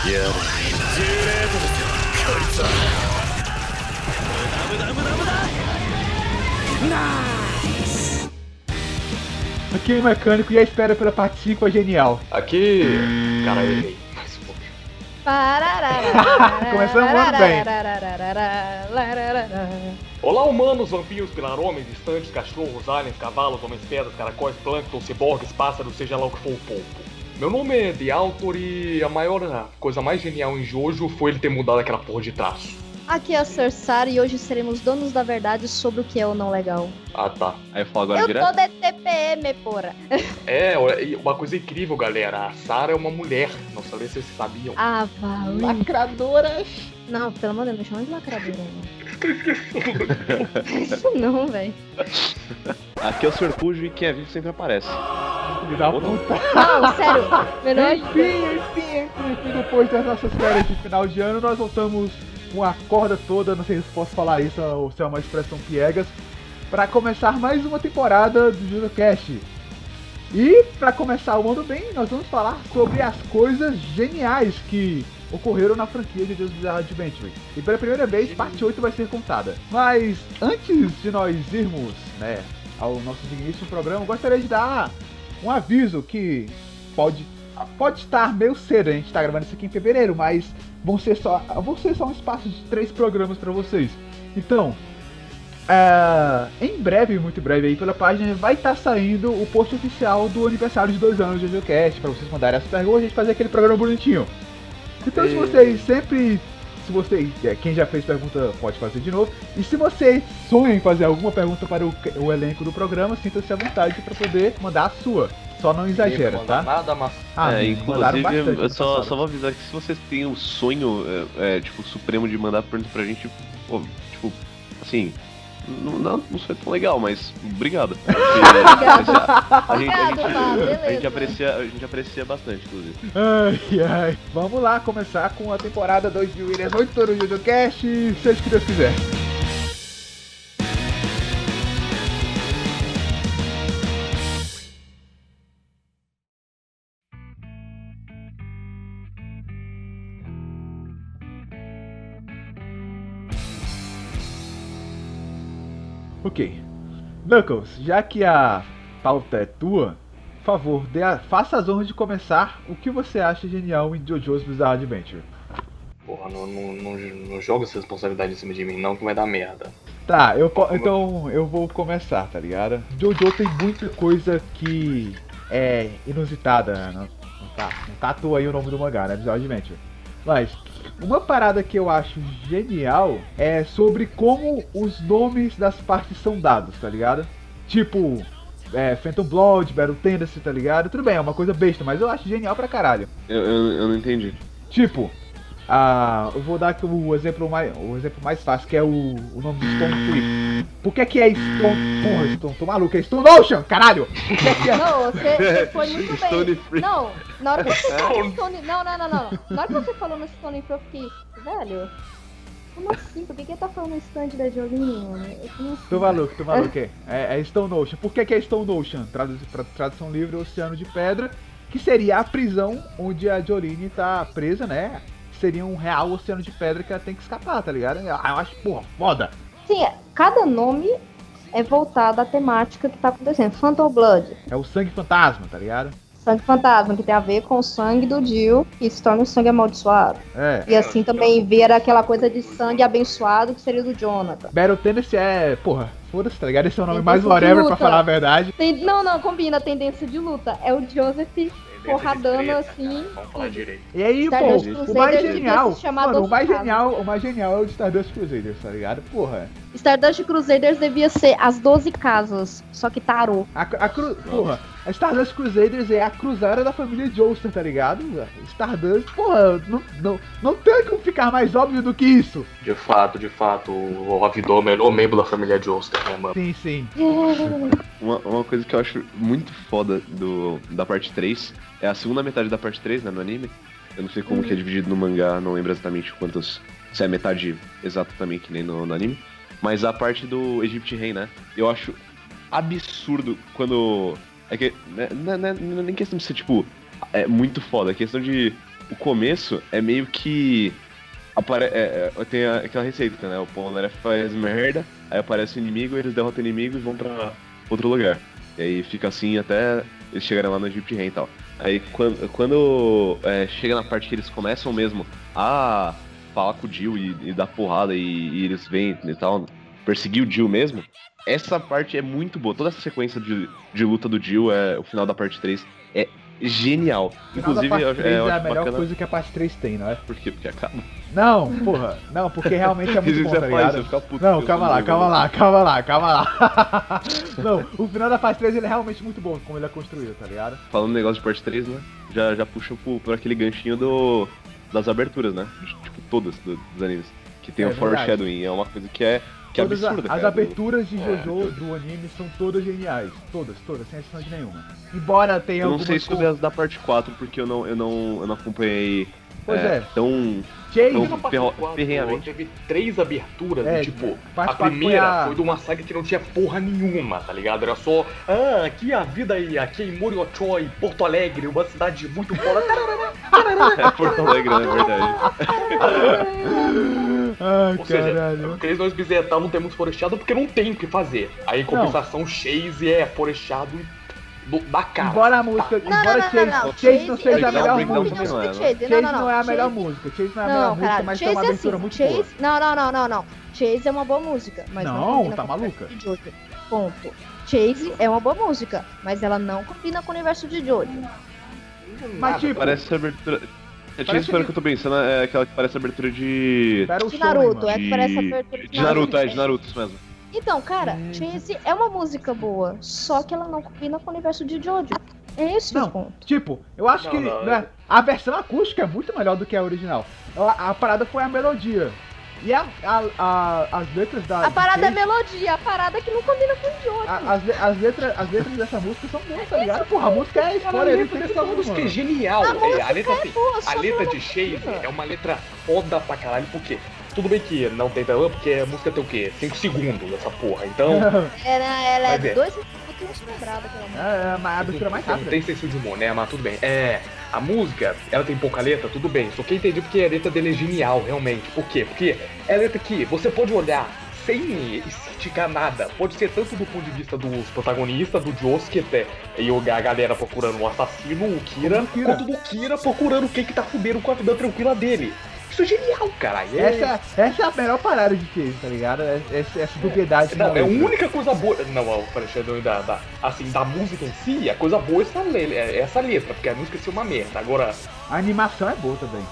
やれ10レートですよこいつは無駄無駄無駄無駄 Aqui é o mecânico e a espera pela parte 5 é genial. Aqui. Cara, eu errei. Mas, pô, Começamos muito bem. Olá, humanos, vampiros, pilar-homens, estantes, cachorros, aliens, cavalos, homens-pedras, caracóis, plâncton, ciborgues, pássaros, seja lá o que for o polpo. Meu nome é The Autor e a maior a coisa mais genial em Jojo foi ele ter mudado aquela porra de traço. Aqui é a Cersara e hoje seremos donos da verdade sobre o que é ou não legal. Ah, tá. Aí eu falo agora Eu direto. tô de TPM, porra. É, uma coisa incrível, galera. A Sarah é uma mulher. Não sei se vocês sabiam. Ah, vai. Lacradoras. Não, pelo amor de Deus, não chama de lacradora, não. Isso não, velho. Aqui é o Serpujo e quem é vivo sempre aparece. Filho da puta. Não, sério. Melhor Enfim, enfim, enfim, depois das nossas férias de final de ano, nós voltamos com a corda toda, não sei se posso falar isso ou se é uma expressão piegas, para começar mais uma temporada do JudoCast. E para começar o ano bem, nós vamos falar sobre as coisas geniais que ocorreram na franquia de Deus Bizarro Adventure. E pela primeira vez, parte 8 vai ser contada. Mas antes de nós irmos, né, ao nosso digníssimo programa, eu gostaria de dar um aviso que pode pode estar meio cedo, a gente tá gravando isso aqui em fevereiro, mas vão ser só, vão ser só um espaço de três programas para vocês. Então, é, em breve, muito breve aí pela página, vai estar saindo o post oficial do aniversário de dois anos do JoJoCast, para vocês mandarem as perguntas e a gente fazer aquele programa bonitinho. Então, se vocês sempre. Se vocês. é, Quem já fez pergunta pode fazer de novo. E se você sonha em fazer alguma pergunta para o, o elenco do programa, sinta-se à vontade para poder mandar a sua. Só não exagera, tá? Nada, mas. Ah, é, inclusive, bastante eu só, só vou avisar que se vocês têm o sonho, é, é, tipo, supremo de mandar pergunta pra gente, pô, tipo, assim, não, não, não foi tão legal, mas obrigado. Porque a, gente, a, Obrigado, gente, Fá, a, beleza. gente aprecia, a gente aprecia bastante, inclusive. Ai, ai. Vamos lá começar com a temporada 2 de Williams 8 do JoJoCast, seja o que Deus quiser. Ok. Knuckles, já que a pauta é tua, por favor, a- faça as honras de começar o que você acha genial em JoJo's Bizarre Adventure. Porra, não, não, não, não joga essa responsabilidade em cima de mim, não, que vai dar merda. Tá, eu, então eu vou começar, tá ligado? Jojo tem muita coisa que é inusitada, né? não, não tá, não tá à toa aí o nome do mangá, né? Bizarre Adventure. Mas, uma parada que eu acho genial é sobre como os nomes das partes são dados, tá ligado? Tipo, é, Phantom Blood, Battle Tendency, tá ligado? Tudo bem, é uma coisa besta, mas eu acho genial pra caralho. Eu, eu, eu não entendi. Tipo, ah, eu vou dar aqui o exemplo mais, o exemplo mais fácil, que é o, o nome de Stone Free. Por que, que é Stone. Porra, Stone, tô maluco, é Stone Ocean, caralho! Por que, que é. Não, você, você foi muito bem. Stone Free. Não, na hora que você falou no Stone... Não, não, não, não. Na hora que você falou no Stone Free, eu fiquei... Velho, como assim? Por que que ele tá falando no stand da não sei. Tô maluco, tô maluco, é. É, é Stone Ocean. Por que, que é Stone Ocean? Tradu tra- tradução livre, Oceano de Pedra, que seria a prisão onde a Jolene tá presa, né? Seria um real oceano de pedra que ela tem que escapar, tá ligado? Eu acho, porra, foda. Sim, é, cada nome é voltado à temática que tá acontecendo. Phantom Blood, É o sangue fantasma, tá ligado? sangue fantasma, que tem a ver com o sangue do Jill, que se torna um sangue amaldiçoado. É. E assim também ver aquela coisa de sangue abençoado, que seria do Jonathan. Battle Tendency é, porra, foda-se, tá ligado? Esse é o nome Tem mais whatever pra falar a verdade. Tem- não, não, combina a tendência de luta. É o Joseph porradando Treta, assim. cara, Vamos falar direito. E aí, pô, o mais genial, mano, o mais genial, o mais genial é o de Stardust Crusaders, tá ligado? Porra, Stardust Crusaders devia ser as 12 casas, só que tarô. a, a cru, porra, a Stardust Crusaders é a cruzada da família Joestar, tá ligado? Stardust, porra, não, não, não tem como ficar mais óbvio do que isso. De fato, de fato, o Avidor é o melhor membro da família Joestar, né, mano? Sim, sim. Uma, uma coisa que eu acho muito foda do, da parte 3 é a segunda metade da parte 3, né, no anime. Eu não sei como que é dividido no mangá, não lembro exatamente quantos. Se é metade exata também, que nem no, no anime. Mas a parte do Egypt Rei, né? Eu acho absurdo quando. É que. Né, não, é- não é nem questão de ser, tipo, é muito foda, é questão de o começo é meio que. Apare é, é, tem aquela receita, né? O Polnareff faz merda, aí aparece o inimigo, eles derrotam o inimigo e vão pra outro lugar. E aí fica assim até eles chegarem lá no Egypt Rain e tal. Aí quando, quando é, chega na parte que eles começam mesmo a falar com o Jill e, e dar porrada e, e eles vêm e tal, perseguir o Jill mesmo, essa parte é muito boa. Toda essa sequência de, de luta do Jill, é, o final da parte 3, é genial. Inclusive, parte eu, 3 é, é, a melhor bacana. coisa que a parte 3 tem, não é? Por quê? Porque acaba. Não, porra. Não, porque realmente é muito bom, tá ligado? puto Não, calma lá, calma lá, calma lá, calma lá. Não, o final da fase 3 ele é realmente muito bom, como ele é construído, tá ligado? Falando negócio de parte 3, né? Já, já puxa por, aquele ganchinho do, das aberturas, né? Tipo, todas do- dos animes. Que tem É o verdade. foreshadowing, é uma coisa que é, que é Todas a- absurda, as cara. aberturas de É, Jojo do anime são todas geniais. Todas, todas, sem exceção de nenhuma. Embora tenha Eu não sei com- sobre as da parte 4, porque eu não, eu não, eu não acompanhei Pois é. tão... No parte ferro- 4, ferrenhamente. teve três aberturas, É, e, tipo, a 4 foi primeira a- foi, de uma saga que não tinha porra nenhuma, tá ligado? Era só, ah, aqui a vida aí, aqui em Muriochoi, Porto Alegre, uma cidade muito fora. É Porto Alegre, né? É verdade. Ai, Ou seja, caralho. aqueles dois bizetal não temos forestado porque não tem o que fazer. Aí, em compensação, Chase é forestado do- da cara. Embora a música. Não, embora não, não, Chase, não, não. Chase não Chase- seja a melhor música. é, Chase, não. Chase, Chase não, não, não é a Chase- melhor música. Chase não é a melhor Não, música, cara, mas Chase uma é abertura assim, muito Chase... boa. Não, não, não, não, não. Chase é uma boa música, mas não, Não, combina tá com o maluca? universo de Jojo. Ponto. Chase é uma boa música, mas ela não combina com o universo de Jojo. Mas tipo, Parece a abertura... É Parece Chase foi que- o que eu tô pensando, é aquela que parece a abertura de... De Naruto, é que parece a abertura De Naruto, é, de Naruto, isso mesmo. Então, cara, Hum. Chase é uma música boa, só que ela não combina com o universo de Jojo. É esse Não. Tipo, eu acho Não, que não, né, a versão acústica é muito melhor do que a original. A, a parada foi a melodia. E a, a- a- as letras da. A parada é Chase- melodia, a parada é que não combina com o Jojo. a- as, as, letras, as letras dessa música são boas, tá ligado? Porra, a música é a Cara, a história letra do dessa música é genial. A É, música a letra, assim, Pô, a letra de Chase é uma letra foda pra caralho, porque tudo bem que não tem tanto, porque a música tem o quê? 5 segundos essa porra. Então, Ela, ela é Mas é. dois minutos uns quebrados, pelo menos. É, é uma abertura mais não rápida. tem senso de humor, né? Mas tudo bem. É, a música, ela tem pouca letra, tudo bem. Só que eu entendi porque a letra dele é genial, realmente. Por quê? Porque é a letra que você pode olhar sem esticar nada. Pode ser tanto do ponto de vista dos protagonistas, do Josuke até, e o- a galera procurando o assassino, o Kira, o quanto do Kira procurando quem que tá fudendo com a vida tranquila dele. Isso é genial, cara. É... Essa, essa é a melhor parada de Chase, tá ligado? Essa, essa dubiedade. Não, na é a letra. única coisa boa. Não, o Alexandre da, da, assim, da música em si, a coisa boa é essa, le- é essa letra, porque a música em si é uma merda. Agora, A animação é boa também.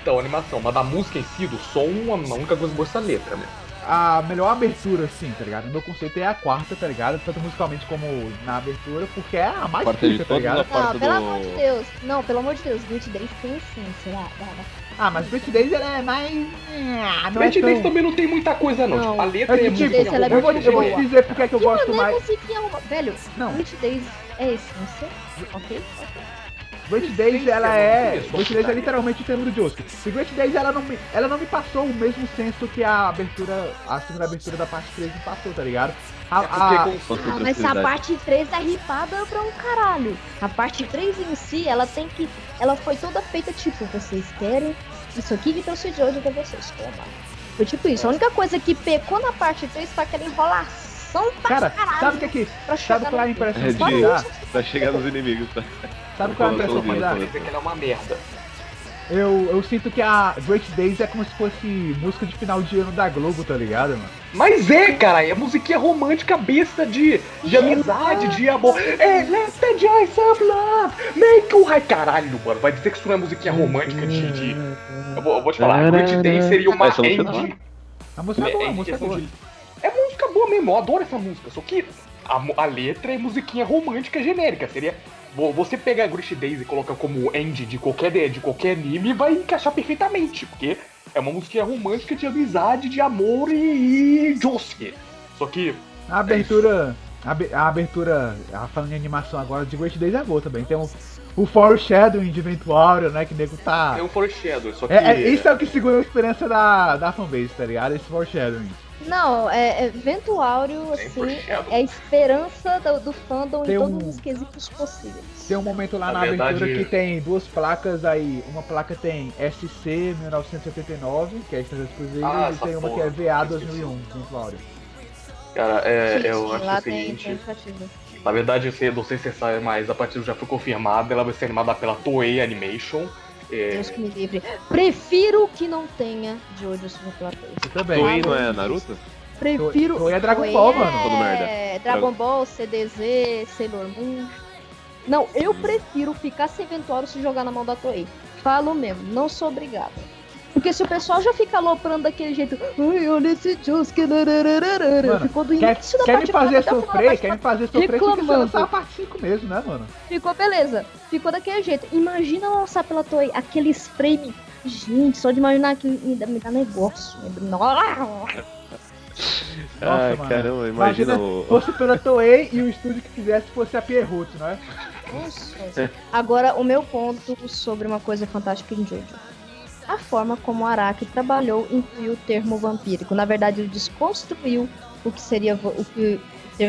então, a animação, mas da música em si, do som, a única coisa boa é essa letra, né? A melhor abertura, sim, tá ligado? O meu conceito é a quarta, tá ligado? Tanto musicalmente como na abertura, porque é a mais Quarta rica, tá ligado? Não, pelo do- amor de Deus. Não, pelo amor de Deus, Grit Days tem lá, lá, lá. Ah, mas Pretty Days ela é mais. Ah, Não é Betty Days tão... também não tem muita coisa, não. Não. Tipo, a letra É é, que, tipo, muito ela é eu, vou, muito eu vou boa. te dizer porque é que eu Que gosto mano, é mais. musiquinha uma... Velho, Não. Grit Days é essência, ok? Great Days ela é. Great Days é literalmente o termo do Josuke. E Great Days ela não, me, ela não me passou o mesmo senso que a abertura. A segunda abertura da parte 3 me passou, tá ligado? A, É a- Ah, mas a parte 3 é ripada pra um caralho. A parte 3 em si, ela tem que. Ela foi toda feita tipo, vocês querem isso aqui que trouxe de hoje pra vocês. Toma. Foi tipo isso. A única coisa que pecou na parte 3 foi aquela enrolação pra Cara, caralho. sabe o que é que. pra Sabe chegar qual é a impressão É de- dá? Pra chegar nos inimigos, tá? Sabe qual é a impressão que dá? Que ela é uma merda. Eu, eu sinto que a Great Days é como se fosse música de final de ano da Globo, tá ligado, mano? Mas é, cara, é musiquinha romântica besta de, de amizade, de amor. É, let's enjoy some love, make you... Ai, caralho, mano, vai dizer que isso não é musiquinha romântica de... de... Eu, vou, eu vou te falar, Great Day seria uma Essa música. A música é boa, a É, música é boa. de- é música boa mesmo, eu adoro essa música. Só que a, a letra é musiquinha romântica genérica. Seria. Vo- Você pegar a Grish Days e colocar como end de qualquer, de qualquer anime, vai encaixar perfeitamente. Porque é uma musiquinha romântica de amizade, de amor e, e Josuke. Só que. A abertura. A, abe- a abertura. A falando em animação agora de Great Days é boa também. Tem o, o foreshadowing de Ventuário, né? Que nego tá. É um foreshadow, só que. É, é, isso é o que segura a esperança da, da fanbase, tá ligado? Esse foreshadowing. Não, é, é Vento Áureo, assim, é a esperança do, do fandom Tem em todos um- os quesitos possíveis. Tem um momento lá Na na, verdade- abertura que tem duas placas aí. Uma placa tem SC 1979, que é a Estrela Exclusiva, Ah, e tem uma que porra, é VA esqueci. 2001, Vento Áureo. Cara, é, Sim, eu sim, acho lá o seguinte. Na verdade, eu sei- não sei se você sabe, mas a partida já foi confirmada. Ela vai ser animada pela Toei Animation. É, Deus que me livre. Prefiro que não tenha de olho no plateia. Eu também. Toei não é Naruto? Prefiro. Toei é Dragon Toei Ball, é mano. Todo merda. Dragon Ball, CDZ, Sailor Moon. Não, eu prefiro ficar sem Ventuário se jogar na mão da Toei. Falo mesmo, não sou obrigada. Porque se o pessoal já fica aloprando daquele jeito, ai, olha esse Josuke, narararara", Mano, ficou do Quer, início da quer me parte fazer final da sofrer? Quer me fazer sofrer? Que reclamando. lançar a parte 5 mesmo, né, mano? Ficou beleza. Ficou daquele jeito. Imagina lançar pela Toei aqueles frames. Gente, só de imaginar aquilo me dá, me dá negócio. Me Nossa. Ai, mano. caramba, imagina, o. fosse pela Toei e o estúdio que fizesse fosse a Pierrot, não é? Nossa. Agora, o meu ponto sobre uma coisa fantástica em Jojo. A forma como o Araki trabalhou incluiu o termo vampírico. Na verdade, ele desconstruiu o que seria o que,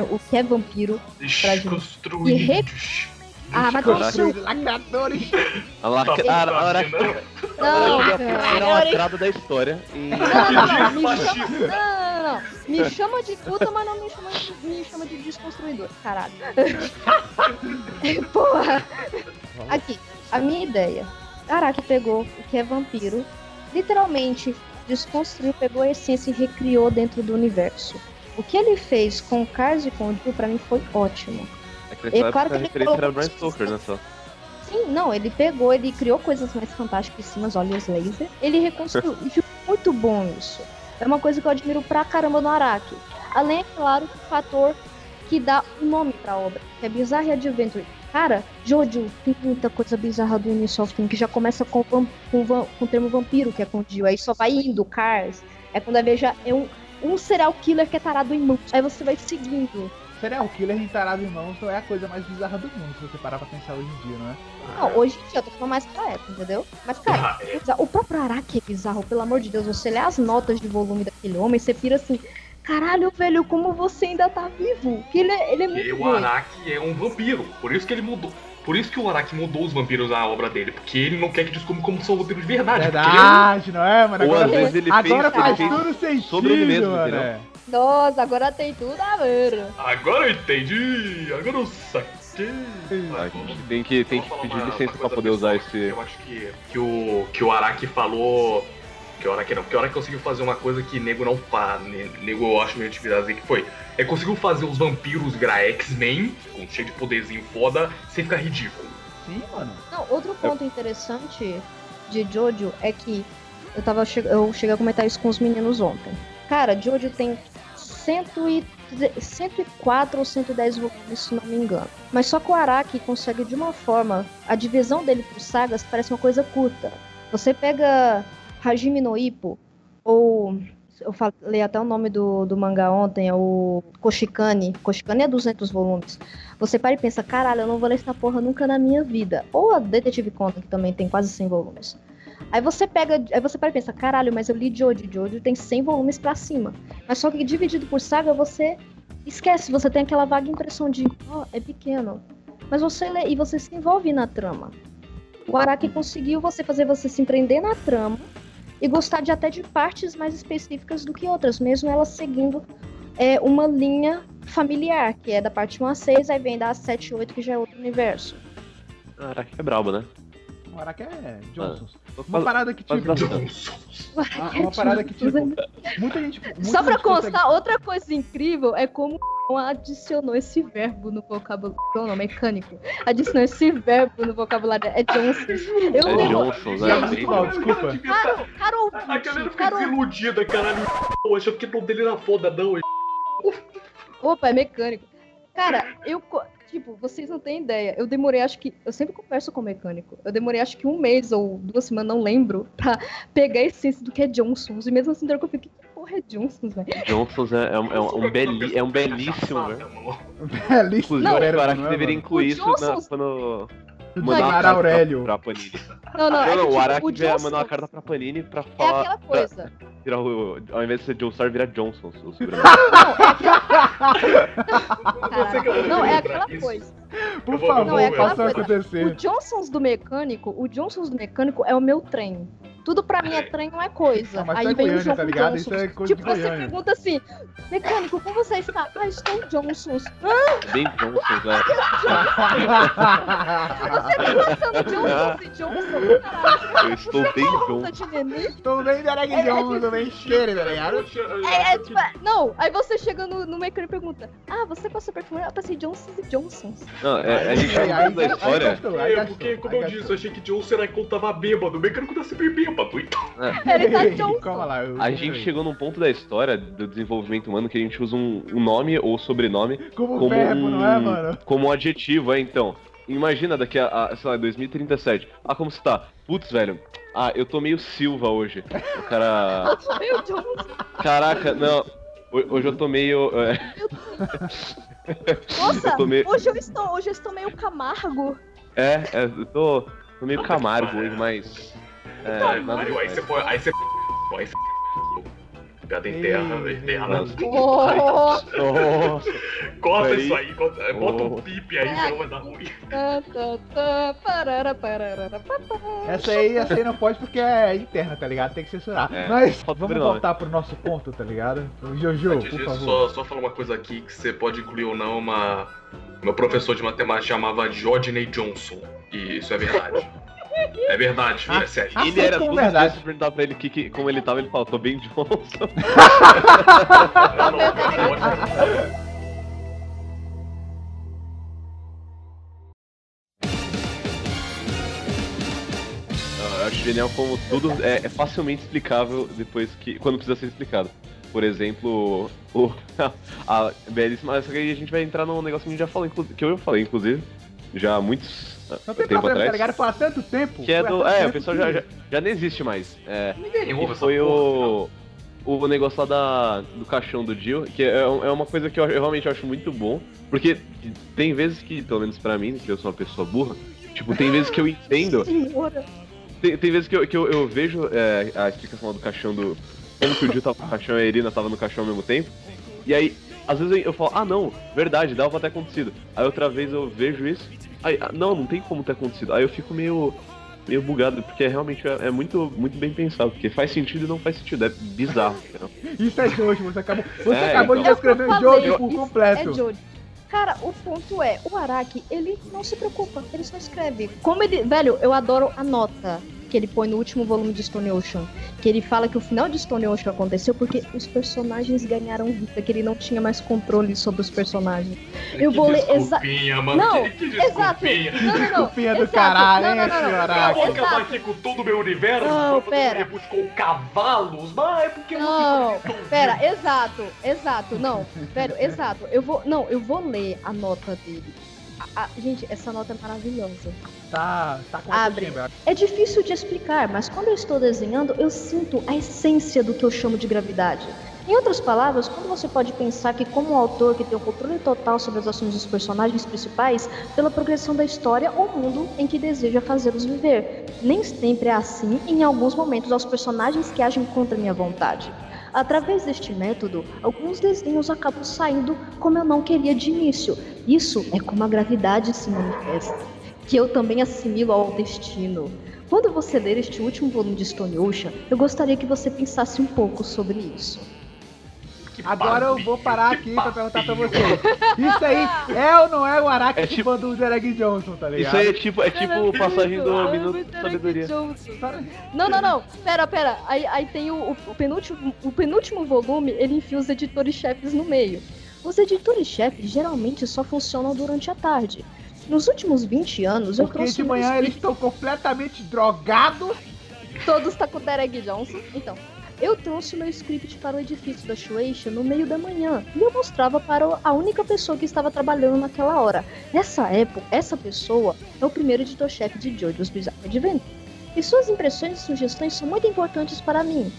o que é vampiro. E re- Ah, mas não Caraca. seu... Lacradores! A lacra... a, a, Não, a, cara. a lacrada da história. E... Não, não, não, me chama, não, não, não, não. Me chama de puta, mas não me chama de, me chama de desconstruidor, caralho. Porra. Aqui, a minha ideia. Araki pegou o que é vampiro, literalmente desconstruiu, pegou a essência e recriou dentro do universo. O que ele fez com o Kars e com o Jill, pra mim, foi ótimo. É É claro a que ele referência era Brian Stoker, né? Só. Sim, não, ele pegou, ele criou coisas mais fantásticas, olhos laser. Ele reconstruiu. e ficou muito bom isso. É uma coisa que eu admiro pra caramba no Araki. Além, é claro, do fator que dá o nome pra obra, que é Bizarre Adventure. Cara, Jojo tem muita coisa bizarra do Ubisoft, tem que já começa com, com, com o termo vampiro, que é com o Jill, aí só vai indo, Cars. É quando a veja é um, um serial killer que é tarado em mãos. Aí você vai seguindo. Serial Killer entarado em mãos não é a coisa mais bizarra do mundo, se você parar pra pensar hoje em dia, não é? Não, hoje em dia eu tô falando mais pra época, entendeu? Mas, cara, o próprio Araki é bizarro, pelo amor de Deus. Você lê as notas de volume daquele homem, você pira assim. Caralho, velho, como você ainda tá vivo? Que ele é, ele é E muito o doido. Araki é um vampiro. Por isso que ele mudou. Por isso que o Araki mudou os vampiros na obra dele. Porque ele não quer que descubra como são vampiros de verdade. ele é um- Verdade, não é, mano? Ou às Agora, vezes ele agora fez, faz ele fez tudo sentido, sobre ele mesmo, mano. entendeu? Nossa, agora tem tudo a ver. Agora eu entendi. Agora eu saquei. A gente tem que, tem que pedir uma- licença uma pra poder usar esse. Eu acho que, que, o, que o Araki falou. Que o Araki não, que o Araki conseguiu fazer uma coisa que nego não faz. Nego eu acho meio atividade que foi. É conseguiu fazer os vampiros virar X-Men, com cheio de poderzinho foda, sem ficar ridículo. Sim, mano. Não, outro ponto interessante de Jojo é que eu tava che- eu cheguei a comentar isso com os meninos ontem. Cara, Jojo tem 100 e 104 ou 110 volumes, se não me engano. Mas só que o Araki consegue de uma forma, a divisão dele por sagas parece uma coisa curta. Você pega Hajime no Ippo ou eu falei até o nome do, do mangá ontem, é o Koshikane. Koshikane é 200 volumes. Você para e pensa, caralho, eu não vou ler essa porra nunca na minha vida. Ou a Detetive Conan, que também tem quase 100 volumes. Aí você pega, aí você para e pensa, caralho, mas eu li Jojo, Jojo tem 100 volumes pra cima. Mas só que dividido por saga, você esquece, você tem aquela vaga impressão de, ó, é pequeno. Mas você lê e você se envolve na trama. O Araki conseguiu você fazer você se empreender na trama e gostar de até de partes mais específicas do que outras, mesmo elas seguindo é, uma linha familiar, que é da parte 1 a 6, aí vem da 7 e 8, que já é outro universo. Caraca, é brabo, né? O Araki é Johnson. Tô Uma parada que, tipo... Mas Uma, uma parada que, tipo... Muita gente... muita Só pra gente consegue- constar, outra coisa incrível é como adicionou esse verbo no vocabulário. Não, mecânico. Adicionou esse verbo no vocabulário. É Johnson. Eu É lembro. Johnson, né? muito mal, desculpa. Caro, caro A galera fica caro desiludida, caralho. Eu achava que o nome dele era foda, não. Opa, é mecânico. Cara, eu. Tipo, vocês não têm ideia. Eu demorei, acho que. Eu sempre converso com o mecânico. Eu demorei, acho que um mês ou duas semanas, não lembro, pra pegar a essência do que é Johnsons. E mesmo assim, eu fiquei, que porra é Johnsons, velho? Johnsons é, é um, é um, beli- é um belíssimo, né? Belíssimo Inclusive, eu acho que o verbo, Araki não é, deveria mano? incluir O isso na, quando. mandar Não, uma carta Aurélio. pra, pra Panini. Não, não, Não, é que, não, tipo, o Araki o vai Johnson mandar uma carta pra Panini pra é falar. aquela pra coisa. virar o, ao invés de ser Joestar, virar Johnson, o sobrenome. Não, é aquela... Que Caralho, não, é aquela disso. coisa. Por favor, Não, é aquela faça coisa. O acontecer. Johnsons do mecânico, o Johnsons do mecânico é o meu trem. Tudo pra mim é trem, não é coisa. Mas Aí tá vem o Goiânia, João tá ligado? Johnsons. Isso é coisa tipo, de você Goiânia. pergunta assim, mecânico, como você está? Ah, estou Johnsons. Bem Johnson, né? Você tá pensando Johnsons e Johnsons? Caralho, Eu estou bem puta Johnson. de neném. Tô bem Derek É, é Jones, tô bem cheiro, tá ligado? É, é, tipo, é- não, aí você chega no, no mecânico e pergunta, ah, você com a sua perfume? Eu pensei Johnsons e Johnsons. Não, é, a gente no ponto da história. É, porque, como eu disse, eu achei que Johnson era quando tava bêbado. O mecânico tá sempre bêbado, então. Ele tá. Calma lá. eu- A gente chegou num ponto da história do desenvolvimento humano que a gente usa um, um nome ou sobrenome Como como verbo, um, não é, mano? como um adjetivo, é então. Imagina daqui a, a, sei lá, 2037. Ah, como você tá? Putz, velho. Ah, eu tô meio Silva hoje. O cara. Meu Johnsons. Caraca, não. Ho- Hoje eu tô meio. é, Nossa, Eu tô meio- hoje eu estou, hoje eu estou meio Camargo. É, é, eu tô, tô meio Camargo hoje, mas. É, nada Mário, aí você põe. Aí você. Aí você. Piada interna, Ei, interna. Oh, Nossa, Corta Aí. isso aí, corta- bota um Oh. pipe aí, senão vai dar ruim. Essa aí, essa aí não pode porque é interna, tá ligado? Tem que censurar. É, Mas vamos sobrenome. voltar pro nosso ponto, tá ligado? Jojo, por Deixa eu favor. só, só falar uma coisa aqui que você pode incluir ou não uma. Meu professor de matemática chamava Jodney Johnson. E isso é verdade. É verdade, Ah, é sério. ah, ele era como tudo verdade. verdade. perguntar pra ele que, que, como ele tava, ele falou, tô bem Johnson. Não, não, não, Ah, Eu acho genial como tudo é, é facilmente explicável depois que. quando precisa ser explicado. Por exemplo, o, a belíssima. Só que aí a gente vai entrar num negócio que a gente já falou, que eu já falei, inclusive, já há muitos Não tem tempo problema, tá atrás. ligado? Foi há tanto tempo. Que é do. tanto É, tempo o pessoal que- já, já, já não existe mais. É, Ninguém que ouve foi porra, o. O negócio lá da, do caixão do Jill, que é, é uma coisa que eu, eu realmente acho muito bom, porque tem vezes que, pelo menos pra mim, que eu sou uma pessoa burra, tipo, tem vezes que eu entendo tem, tem vezes que eu, que eu, eu vejo é, a explicação lá do caixão do. Como que o Jill tava no caixão e a Irina tava no caixão ao mesmo tempo. E aí, às vezes eu, falo, ah não, verdade, dava pra ter acontecido. Aí outra vez eu vejo isso, aí, ah, não, não tem como ter acontecido. Aí eu fico meio. meio bugado, porque realmente é, é muito, muito bem pensado, porque faz sentido e não faz sentido, é bizarro. Isso é Jojo, você acabou, você É, acabou então. de descrever É o Jojo por isso completo. É Jojo. Cara, o ponto é, o Araki, ele não se preocupa, ele só escreve. Como ele. Velho, eu adoro a nota que ele põe no último volume de Stone Ocean. Que ele fala que o final de Stone Ocean aconteceu porque os personagens ganharam vida, que ele não tinha mais controle sobre os personagens. Eu Que vou ler exa- Desculpinha, mano. Não, que, que Exato! desculpinha. Não, não, não. Desculpinha do Exato. caralho, não, hein, não, não, não. senhora? Eu vou Exato. acabar aqui com todo o meu universo. Não, pera. Ele buscou cavalos, mas é porque eu Não, pera, exato, exato, não, velho, exato. Eu vou, não, eu vou ler a nota dele. A- a- gente, essa nota é maravilhosa. Tá, tá com Abre. É difícil de explicar, mas quando eu estou desenhando, eu sinto a essência do que eu chamo de gravidade. Em outras palavras, quando você pode pensar que, como um autor que tem o controle total sobre as ações dos personagens principais, pela progressão da história ou mundo em que deseja fazê-los viver. Nem sempre é assim, e em alguns momentos, aos personagens que agem contra minha vontade. Através deste método, alguns desenhos acabam saindo como eu não queria de início. Isso é como a gravidade se manifesta, que eu também assimilo ao destino. Quando você ler este último volume de Stone Ocean, eu gostaria que você pensasse um pouco sobre isso. Agora eu vou parar aqui pra perguntar pra vocês. Isso aí é ou não é o Araki É tipo- chupando o Derek Johnson, tá ligado? Isso aí é tipo, é tipo passagem do Minuto de Sabedoria. Não, não, não. Pera, pera. Aí, aí tem o, o- o penúltimo, o penúltimo volume, ele enfia os editores-chefes no meio. Os editores-chefes geralmente só funcionam durante a tarde. Nos últimos 20 anos, eu Porque trouxe de um manhã eles estão completamente drogados. Todos tá com o Derek Johnson. Então, eu trouxe meu script para o edifício da Shueisha no meio da manhã e eu mostrava para a única pessoa que estava trabalhando naquela hora. Nessa época, essa pessoa é o primeiro editor-chefe de Jojo's Bizarre Adventure. E suas impressões e sugestões são muito importantes para mim.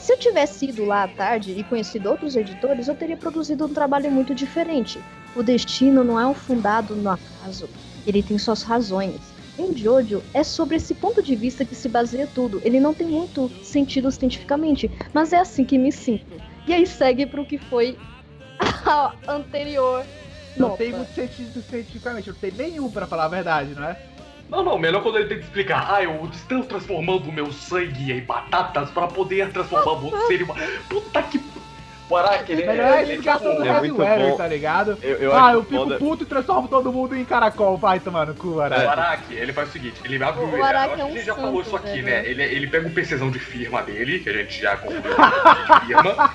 Se eu tivesse ido lá à tarde e conhecido outros editores, eu teria produzido um trabalho muito diferente. O destino não é um fundado no acaso, ele tem suas razões. Em Jojo é sobre esse ponto de vista que se baseia tudo. Ele não tem muito sentido cientificamente, mas é assim que me sinto. E aí segue pro que foi a anterior. Não nota. tem muito sentido cientificamente, não tem nenhum pra falar a verdade, não é? Não, não, melhor quando ele tem que explicar. Ah, eu estou transformando o meu sangue em batatas pra poder transformar você em uma. Puta que. O Araki, ele, Melhor é a ele, explicação do é Heavy muito Weather, bom. tá ligado? Eu, eu ah, eu fico foda. puto e transformo todo mundo em caracol. Vai tomar no cu, O Araki. Araki, ele faz o seguinte, ele abre O eu Araki acho é que um a gente já falou santo, isso aqui, né, né? Ele, ele pega o PCzão de firma dele, que a gente já concluiu de firma,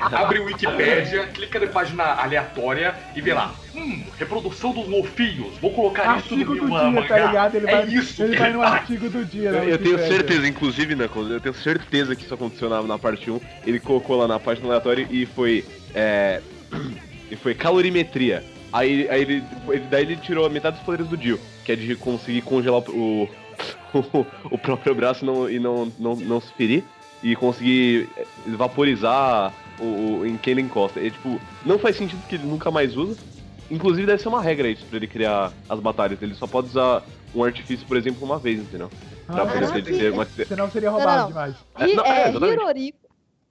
abre o Wikipedia, clica na página aleatória e vê lá, hum, reprodução dos golfinhos, vou colocar isso Artigo no do meu dia, mangá. tá ligado? Ele é vai, isso ele vai no artigo do dia. Eu, na eu tenho certeza, inclusive, Knuckles, eu tenho certeza que isso aconteceu na, na parte 1. Ele colocou lá na página aleatória e foi. É, e foi calorimetria. Aí, aí ele, ele- Daí ele tirou metade dos poderes do Dio, que é de conseguir congelar o, o, o próprio braço e não, e não, não, não se ferir. E conseguir é, vaporizar o, o- em quem ele encosta. E, tipo, não faz sentido que ele nunca mais usa. Inclusive deve ser uma regra isso pra ele criar as batalhas. Ele só pode usar um artifício, por exemplo, uma vez, entendeu? Pra Ah, poder ter- ter uma- Senão seria roubado Não, não. demais. É, Hi- não, é, é.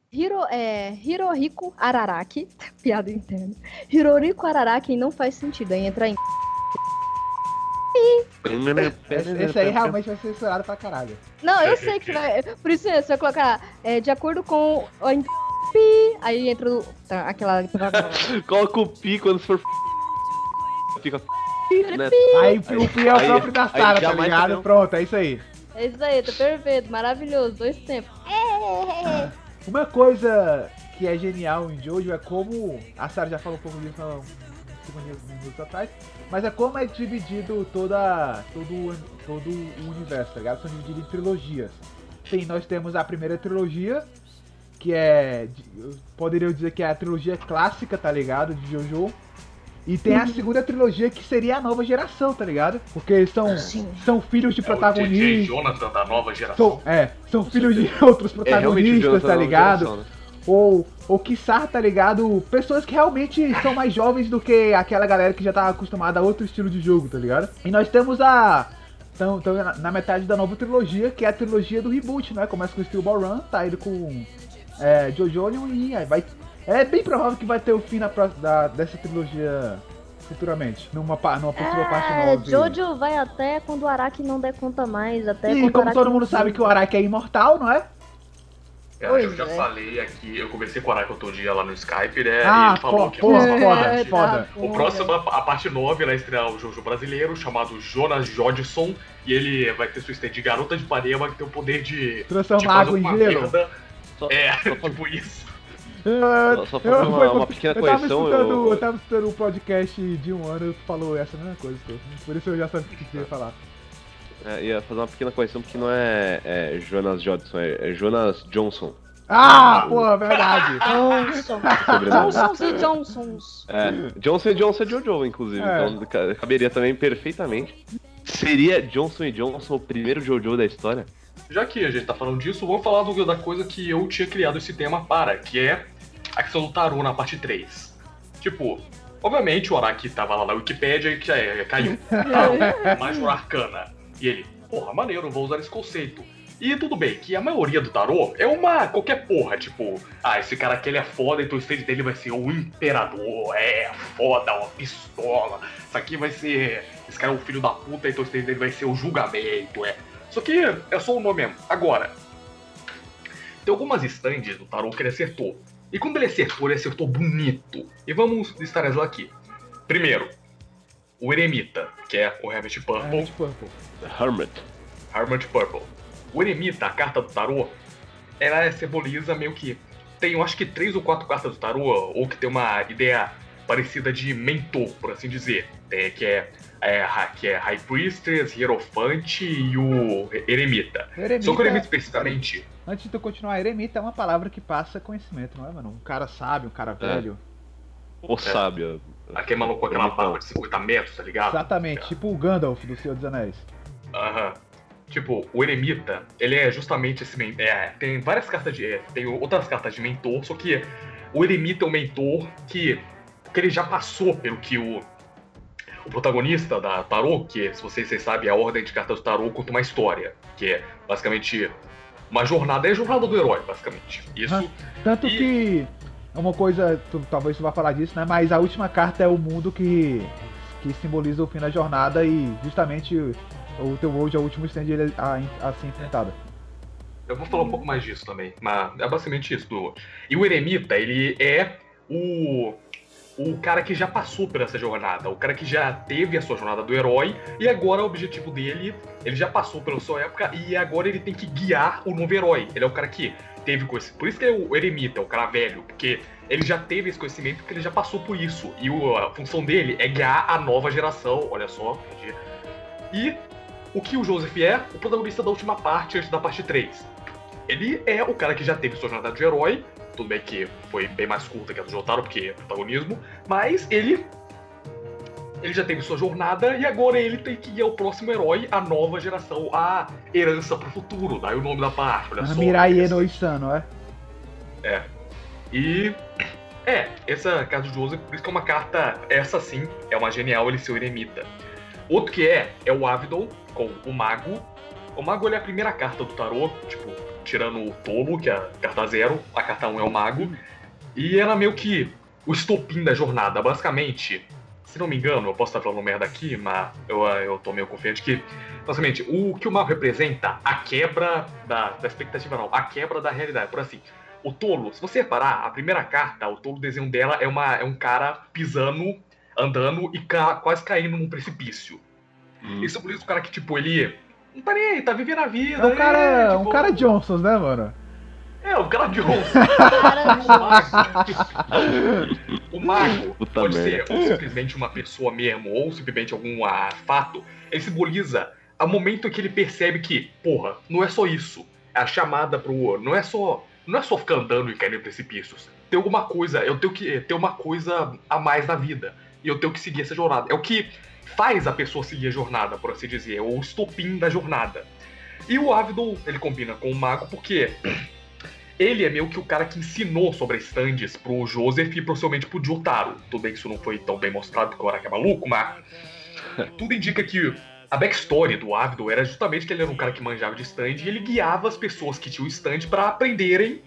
Hiro, é, Hirohiko Araraki. Piada interna. Hiroriko Araraki não faz sentido. Aí entra em. Esse, esse aí realmente vai ser censurado pra caralho. Não, eu sei que vai. Por isso você vai colocar é, de acordo com. Aí entra o- tá, aquela. Coloca o pi quando for. Fica. Né? Aí o Pi é o próprio da Sara, tá ligado? teremos- Pronto, é isso aí. É isso aí, tá perfeito, maravilhoso, dois tempos. Uma coisa que é genial em Jojo é como. A Sarah já falou um pouco disso há uns segundos minutos atrás. Mas é como é dividido toda, todo, o- todo o universo, tá ligado? São divididos em trilogias. Sim, nós temos a primeira trilogia, que é. Poderia dizer que é a trilogia clássica, tá ligado? De Jojo. E tem a segunda trilogia que seria a nova geração, tá ligado? Porque são, Sim. são filhos de É o protagonistas. Jonathan da nova geração. São, é, são filhos de outros É o protagonistas, Jonathan tá ligado? geração, né? Ou, ou quiçá, tá ligado? Pessoas que realmente são mais jovens do que aquela galera que já tá acostumada a outro estilo de jogo, tá ligado? E nós temos a. Então, então na, metade da nova trilogia, que é a trilogia do reboot, né? Começa com Steel Ball Run, tá indo com é, Jojolion e aí vai. É bem provável que vai ter o fim na, da, dessa trilogia futuramente. Numa, numa possível parte É, nova. Jojo vai até quando o Araki não der conta mais. Até E como todo mundo sabe que o Araki é imortal, não é? Cara, eu Pois já é. falei aqui, eu conversei com o Araki outro dia lá no Skype, né? e Ah, ele falou pô, que a foda, parte- foda. O próximo, a parte 9, vai estrear o Jojo brasileiro, chamado Jonas Jodson, e ele vai ter sua stand de garota de Ipanema, que tem o poder de, Transformar água em gelo. merda. Só- É, só tipo isso. Eu, Só fazer uma- foi- uma pequena eu correção, eu- eu... tava escutando um podcast de um ano e tu falou essa mesma coisa. pô. Por isso eu já sabia o que você ia falar. É, ia fazer uma pequena correção porque não é, é Jonas Jodson, é, é Jonas Johnson. Ah, porra, verdade. Johnson. Johnsons e Johnsons. É, Johnson e Johnson é Jojo, inclusive, É. então ca- caberia também perfeitamente. Seria Johnson e Johnson o primeiro Jojo da história? Já que a gente tá falando disso, vamos falar do- da coisa que eu tinha criado esse tema para, que é a questão do tarô na parte 3. Tipo, obviamente o Araki tava lá na Wikipédia e é, caiu. Tarô, Major Arcana. E ele, porra, maneiro, vou usar esse conceito. E tudo bem, que a maioria do tarô é uma qualquer porra, tipo, ah, esse cara aqui ele é foda, então o stage dele vai ser o imperador, é foda, uma pistola. Isso aqui vai ser. Esse cara é o filho da puta, então o stage dele vai ser o julgamento, é. Isso aqui é só o nome mesmo. Agora, tem algumas stands do tarô que ele acertou. E quando ele acertou, ele acertou bonito. E vamos listar elas aqui. Primeiro, o Eremita, que é o Hermit Purple. É, tipo, pô. Hermit. Hermit Purple. O Eremita, a carta do tarô, ela simboliza meio que. Tem, eu acho que três ou quatro cartas do tarô, ou que tem uma ideia parecida de mentor, por assim dizer. É, que, é, é, que é High Priestess, Hierofante e o Eremita. Eremita, Só que o Eremita especificamente. Antes de tu continuar, eremita é uma palavra que passa conhecimento, não é, mano? Um cara sábio, um cara velho. O sábio. Aquele maluco com aquela barba de 50 metros, tá ligado? Exatamente, tipo o Gandalf do Senhor dos Anéis. Aham. Tipo, o Eremita, ele é justamente esse mentor. É, tem várias cartas de. é, tem outras cartas de mentor, só que o Eremita é um mentor que. que ele já passou pelo que o. o protagonista da Tarô, que se vocês, vocês sabem, a ordem de cartas do Tarô conta uma história, que é basicamente uma jornada, é a jornada do herói, basicamente. Isso. Ah. Tanto E- que é uma coisa, tu- talvez tu vá falar disso, né? Mas a última carta é o mundo que, que simboliza o fim da jornada e justamente o, o teu World é o último stand ele a, a ser enfrentado. Eu vou falar um pouco mais disso também, mas é basicamente isso. Do... E o Eremita, ele é o o cara que já passou por essa jornada, o cara que já teve a sua jornada do herói e agora o objetivo dele, ele já passou pela sua época e agora ele tem que guiar o novo herói. Ele é o cara que teve conhecimento. Por isso que é o Eremita, o cara velho, porque ele já teve esse conhecimento porque ele já passou por isso. E a função dele é guiar a nova geração, olha só. E o que o Joseph é? O protagonista da última parte, antes da parte 3. Ele é o cara que já teve sua jornada de herói, tudo bem que foi bem mais curta que a do Jotaro, porque é protagonismo, mas ele. Ele já teve sua jornada e agora ele tem que ir ao próximo herói, a nova geração, a herança pro futuro. Daí o nome da parte, olha só. Mirai olha no Isano, é? E. É, essa carta do Joseph, por isso que é uma carta, essa sim, é uma genial, ele ser o eremita. Outro que é, é o Avidon, com o Mago. O Mago ele é a primeira carta do tarô, tipo, tirando o Tolo, que é a carta zero, a carta 1 um é o Mago. E ela é meio que o estopim da jornada, basicamente. Se não me engano, eu posso estar falando merda aqui, mas eu, eu tô meio confiante que, basicamente, o que o Mago representa, a quebra da, da expectativa, não, a quebra da realidade, por assim. O Tolo, se você reparar, a primeira carta, o Tolo, o desenho dela é, uma, é um cara pisando, andando e ca- quase caindo num precipício. Hum. Isso por isso o cara que, tipo, ele. Não tá nem aí, tá vivendo a vida. É um cara, é, um tipo, cara Johnsons, né, mano? É, um cara de onça. Cara, O mago Puta pode merda. ser ou simplesmente uma pessoa mesmo, ou simplesmente algum ah, fato. Ele simboliza o momento em que ele percebe que, porra, não é só isso. É a chamada pro. Não é só. Não é só ficar andando e cair em precipícios. Tem alguma coisa. Eu tenho que ter uma coisa a mais na vida. E eu tenho que seguir essa jornada. É o que faz a pessoa seguir a jornada, por assim dizer. É o estopim da jornada. E o Avidon, ele combina com o mago porque ele é meio que o cara que ensinou sobre as stands pro Joseph e possivelmente pro Jotaro. Tudo bem que isso não foi tão bem mostrado porque o Araki é maluco, mas tudo indica que a backstory do Avidon era justamente que ele era um cara que manjava de stand e ele guiava as pessoas que tinham stand pra aprenderem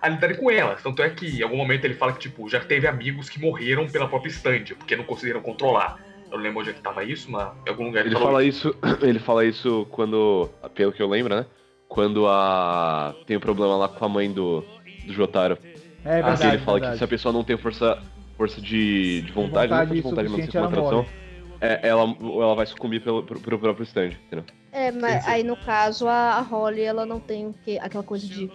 a lidarem com elas. Tanto é que em algum momento ele fala que, tipo, já teve amigos que morreram pela própria stand, porque não conseguiram controlar. Eu não lembro onde é que tava isso, mas em algum lugar ele, Ele falou fala isso, ele fala isso quando, pelo que eu lembro, né? Quando a tem o problema lá com a mãe do, do Jotaro. É verdade. que ele fala verdade. que se a pessoa não tem força, força de, de vontade, vontade não força de vontade, ela concentração, morre. é, ela, ela vai sucumbir pelo, pro, pro próprio stand, entendeu? É, mas Sim, sim. aí no caso a, a Holly ela não tem o que, aquela coisa de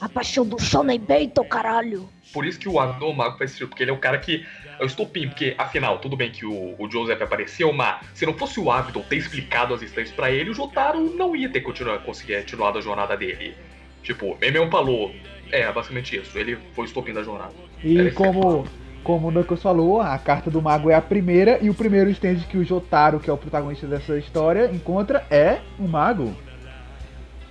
a paixão do Shonen Bento, caralho. Por isso que o é o mago faz sentido, porque ele é o cara que é o estopim, porque afinal, tudo bem que o, o Joseph apareceu, mas se não fosse o Avidon ter explicado as instantes pra ele, o Jotaro não ia ter continuado, conseguir continuado a jornada dele. Tipo, ele mesmo falou, é, basicamente isso, ele foi o estopim da jornada. E como, como o Knuckles falou, a carta do mago é a primeira e o primeiro stand que o Jotaro, que é o protagonista dessa história, encontra é o mago.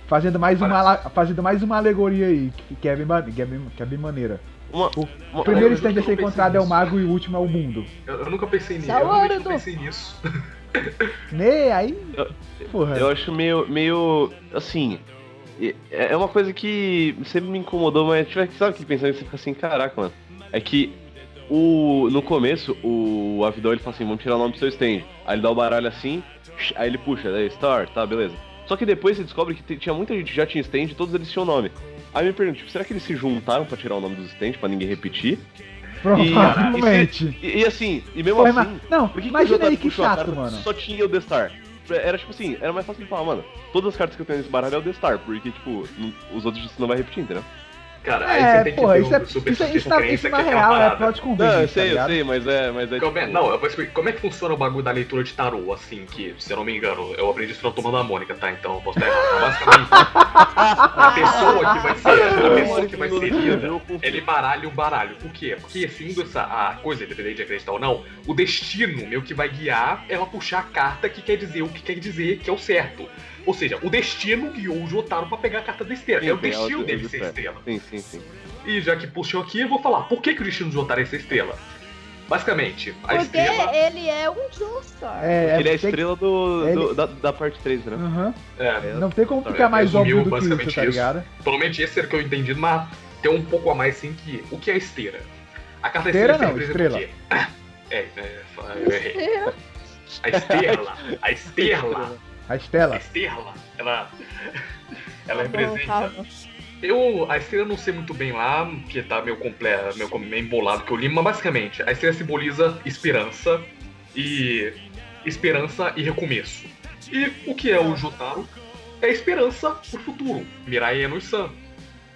Fazendo mais uma, fazendo mais uma alegoria aí, que- é bem, que é bem, que é bem maneira. Uma, O uma- primeiro eu stand a nunca ser encontrado é o nisso. mago e o último é o mundo. Eu, eu nunca pensei nisso, eu realmente não Edu. pensei nisso. Né? Aí. Eu- Porra. Eu acho meio, meio assim. e- É uma coisa que sempre me incomodou, mas tipo, sabe que pensando que você fica assim, caraca, mano. É que o, no começo, o Avidol ele fala assim, vamos tirar o nome do seu stand. Aí ele dá o baralho assim, aí ele puxa, daí Star, tá, beleza. Só que depois você descobre que tinha muita gente que já tinha stand e todos eles tinham nome. Aí eu me pergunto, tipo, será que eles se juntaram pra tirar o nome dos stands, pra ninguém repetir? Provavelmente. E, e assim, e mesmo Porra, assim, não, por que que imagina Jotaro aí que chato, mano. Só tinha o The Star. Era tipo assim, era mais fácil de falar, mano, todas as cartas que eu tenho nesse baralho é o The Star, porque, tipo, os outros você não vai repetir, entendeu? Cara, aí você É, tem que porra, ter isso, é, super isso, é- isso, tá- isso na é uma real é plot Não, eu tá sei, eu ligado? sei, mas é, mas é Como é, tipo, não, eu vou explicar. Como é que funciona o bagulho da leitura de tarô, assim, que, se eu não me engano, eu aprendi isso na turma da Mônica, tá? Então eu posso estar errado. Basicamente, a pessoa que vai ser, a pessoa que vai ser lida, ele baralha um baralho. Por quê? Porque sendo essa a coisa, independente de acreditar ou não, o destino meio que vai guiar ela puxar a carta que quer dizer o que quer dizer que é o certo. Ou seja, o destino guiou o Jotaro pra pegar a carta da estrela. Sim, é o destino ela- dele eu ser estrela. Sim, sim, sim. E já que puxou aqui, eu vou falar por que, que o destino do Jotaro é essa estrela. Basicamente, a Porque estrela. ele é um Joestar. É, é, Ele é a estrela do, do- ele- da, da parte 3, né? Aham. É, Não tem como Tá, ficar mais óbvio do que isso, basicamente tá isso. ligado? Provavelmente esse era o que eu entendi, mas tem um pouco a mais sim que. O que é esteira? A carta Esteira esteira não, representa estrela. o quê? É, é, eu errei. A esterla. A esterla. A A Estela. esterla. Ela. Ela Tá bom, representa. calma. Eu, a estrela eu não sei muito bem lá, porque tá meio completo, meio, meio embolado que eu li, mas basicamente, a estrela simboliza esperança e. esperança e recomeço. E o que é o Jotaro? É esperança pro futuro. Mirai é no San.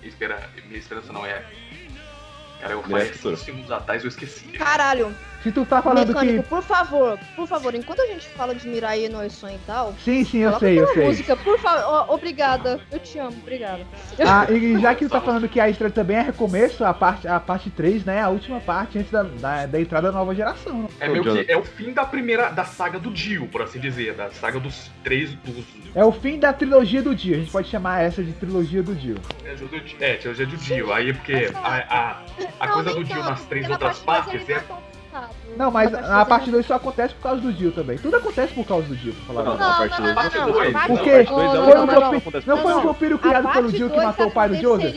Espera, minha esperança não é. Cara, eu é falei. 5 segundos atrás eu esqueci. Caralho, Se tu tá falando mecânico, que. por favor, por favor, enquanto a gente fala de Mirai no Sonho e tal, Sim, sim, eu sei, eu aquela sei. música, por favor. obrigada, eu te amo, obrigada. Ah, e já que tu tá falando que a Estrela também é recomeço, a parte, a parte 3, né? A última parte antes da, da, da entrada da nova geração. É meio que é o fim da primeira. da saga do Dio, por assim dizer. Da saga dos três. dos. É o fim da trilogia do Dio. A gente pode chamar essa de trilogia do Dio. É, trilogia do Dio. Aí porque a, a, a coisa do Dio nas três outras partes é. Não, mas a parte é- 2 só acontece por causa do Dio também. Tudo acontece por causa do Dio, pra falar Não, verdade. a parte não, 2 não, a parte- não. Porque não, foi um vampiro- Não por foi um causa vampiro criado pelo Dio que matou o pai do Joseph?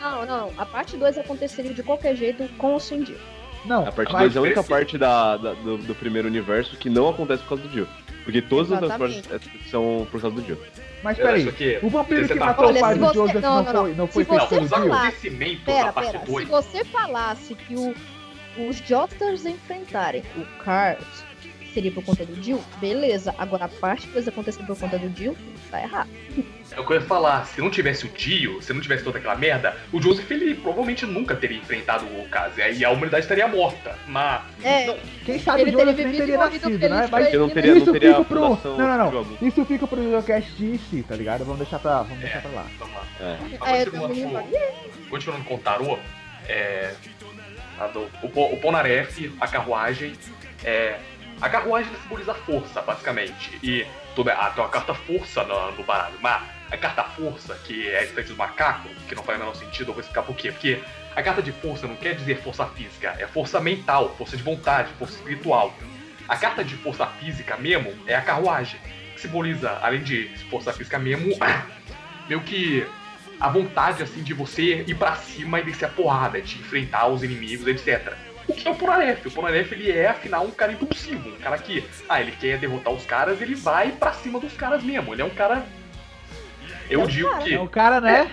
Não, não, a parte 2 aconteceria de qualquer jeito com ou sem Dio. Não, A parte mas 2 é a única parte da, da- do, do primeiro universo que não acontece por causa do Dio. Porque todas as outras partes é, são por causa do Dio. Mas peraí, o vampiro Você que tá- matou o pai se do Joseph não, não, não, foi, não se foi você feito pelo Os Dio? falar- acontecimentos Pera, pera, se 2. você falasse que o- os Josters enfrentarem o Cars seria por conta do Dio, beleza. Agora a parte 2 acontecer por conta do Dio, tá errado. É o que eu ia falar, se não tivesse o Dio, se não tivesse toda aquela merda, o Joseph ele provavelmente nunca teria enfrentado o caso. E aí a humanidade estaria morta. Mas. É, Não, Quem sabe Ele o Joseph teria teria nascido, né? Mas Porque não ele, teria, Isso não teria fica a pro- não, não, não. jogo. isso fica pro videocast de si, tá ligado? Vamos deixar pra, vamos deixar pra lá. vamos lá. É. Mas é, continuando, com, vai. continuando com o tarô, é, do- o, o Ponaref, a carruagem, é, a carruagem simboliza força, basicamente. E toda, ah, tem uma carta força no, no baralho, mas a carta força, que é a estante do macaco, que não faz o menor sentido, eu vou explicar por quê. Porque a carta de força não quer dizer força física, é força mental, força de vontade, força espiritual. A carta de força física mesmo é a carruagem, que simboliza, além de força física mesmo, meio que a vontade assim de você ir pra cima e descer a porrada, de enfrentar os inimigos, etc. O que é o Ponaref? O Ponaref ele é afinal um cara impulsivo, um cara que, ah, ele quer derrotar os caras, ele vai pra cima dos caras mesmo. Ele é um cara. Eu É um digo cara. que. É o cara, né?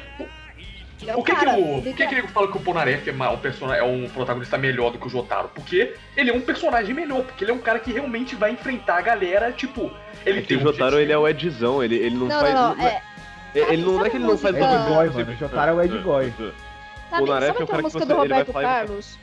É Por que, cara, que, o, ele por que, é- que ele fala que o Ponaref é, um persona- é um protagonista melhor do que o Jotaro? Porque ele é um personagem melhor, porque ele é um cara que realmente vai enfrentar a galera, tipo. Ele É que tem o um Jotaro, objetivo. ele é o Edzão, ele, ele não, Não, faz... não, não, é. Ele não, não é que ele não faz... tudo Edgoy, bem. mano, o Jotaro é o Edgoy. Sabe, Polnareff sabe é o aquela cara que música você- do Roberto vai- Carlos?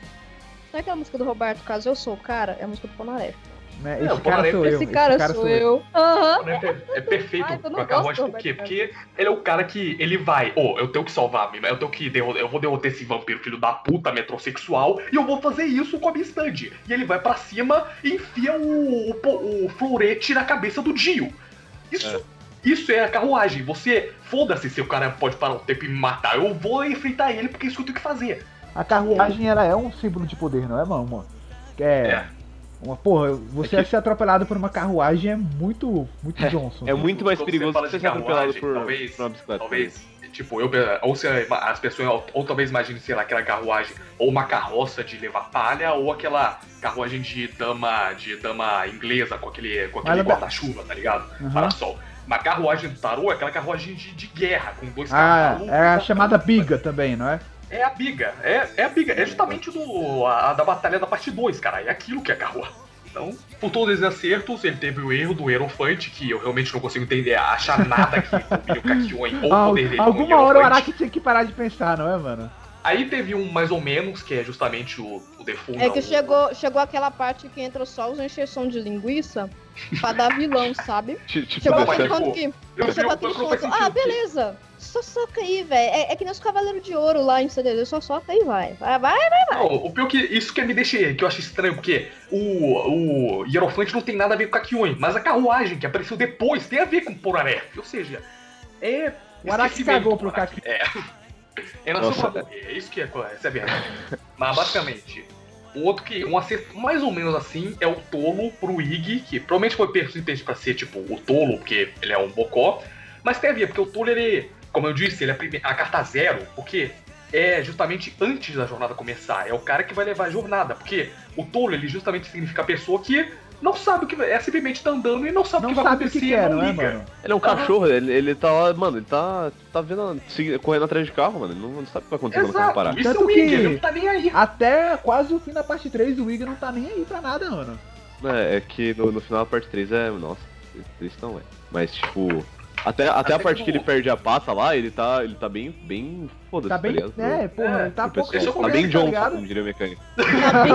Sabe aquela música do Roberto Carlos, Eu Sou o Cara? É a música do Ponaref. Né? É, Esse o cara Ponaref- sou eu. Esse cara, sou eu. Aham. O Ponaref é, é perfeito Ai, eu não com a gosto carruagem, por quê? Porque ele é o cara que ele vai, ô, eu tenho que salvar, eu tenho que derrotar, eu vou derrotar esse vampiro filho da puta, metrosexual, e eu vou fazer isso com a minha stand. E ele vai pra cima e enfia o, o, o florete na cabeça do Dio. Isso, isso é a carruagem. Você, foda-se se o cara pode parar o tempo e me matar, eu vou enfrentar ele porque é isso que eu tenho que fazer. A carruagem, ela é um símbolo de poder, não é, mano? É. É. Uma, porra, você É que- ser atropelado por uma carruagem é muito, muito Johnson. É muito mais você perigoso você de ser atropelado por, talvez- por uma bicicleta. Talvez, tipo, eu, ou se as pessoas, ou talvez imagine, sei lá, aquela carruagem, ou uma carroça de levar palha, ou aquela carruagem de dama, de dama inglesa com aquele, com aquele ela- guarda-chuva, tá ligado? Aham. Parasol. Uma carruagem do tarô é aquela carruagem de, de guerra, com dois Ah, cavalos. é a chamada biga também, não é? É a biga, é, é a biga, é justamente do, a, a da batalha da parte 2, cara, é aquilo que é a carruagem. Então, por todos esses acertos, ele teve o erro do Hierofante, que eu realmente não consigo entender, achar nada que o Kakyoin ou o Al- poder dele com alguma hora o. Araki tinha que parar de pensar, não é, mano? Aí teve um mais ou menos, que é justamente o, o defunto. É que chegou, chegou aquela parte que entra só os encheção de linguiça pra dar vilão, sabe? Ti- Tipo, Chegou aquele ponto que. Você bate no faz ponto. sentido, Ah, beleza. Só soca aí, velho. É, é que nem os Cavaleiros de Ouro lá em CDD. Só soca aí, vai. Vai, vai. Não, o pior que isso que me deixa, que eu acho estranho, porque o, o Hierofante não tem nada a ver com o Kakyoin, mas a carruagem que apareceu depois tem a ver com o Poraref. Ou seja, é. O Araki cagou pro Araki. É. É Nossa. é isso que é, essa é a verdade. Mas basicamente, outro que, um acerto mais ou menos assim, é o Tolo pro Ig, que provavelmente foi persistente pra ser, tipo, o Tolo, porque ele é um bocó. Mas tem a ver, porque o Tolo, ele, como eu disse, ele é a, carta zero, porque é justamente antes da jornada começar. É o cara que vai levar a jornada, porque o Tolo, ele justamente significa a pessoa que não sabe o que é simplesmente tá andando e não sabe Não o que vai sabe o acontecer. que quer, não não é, mano? Ele é um cachorro, ele, ele tá lá, mano, ele tá, tá vendo, correndo atrás de carro, mano. Ele não, sabe o que vai acontecer quando o carro parar. Isso é Tanto o Ig, que- ele não tá nem aí. Até quase o fim da parte 3, o Wig não tá nem aí pra nada, mano. É, é que no, no final da parte 3 é. Nossa, triste não é. Mas tipo. Até, até a Até parte que que ele perde a pata lá, ele tá. Ele tá bem. bem. Foda-se, Tá bem. ligado? É, porra, É, ele tá O pouco pessoal- Esse é o tá bem tá Johnson, ligado? como diria o mecânico. Tá bem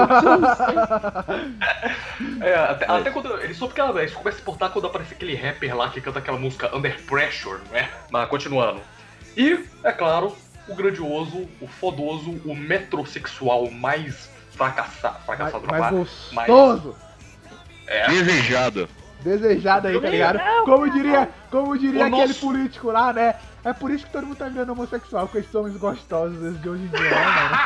justo. É, até, até quando. Ele soube que ela, isso começa a se portar quando aparece aquele rapper lá que canta aquela música Under Pressure, não é? Mas continuando. E, é claro, o grandioso, o fodoso, o metrosexual mais fracassa, Mais, fracassado mais no gostoso. É. Desejado. Desejado aí, tá ligado? Como diria, como diria O aquele nosso- político lá, né? É por isso que todo mundo tá virando homossexual, com esses homens gostosos desde de hoje em dia, né, mano?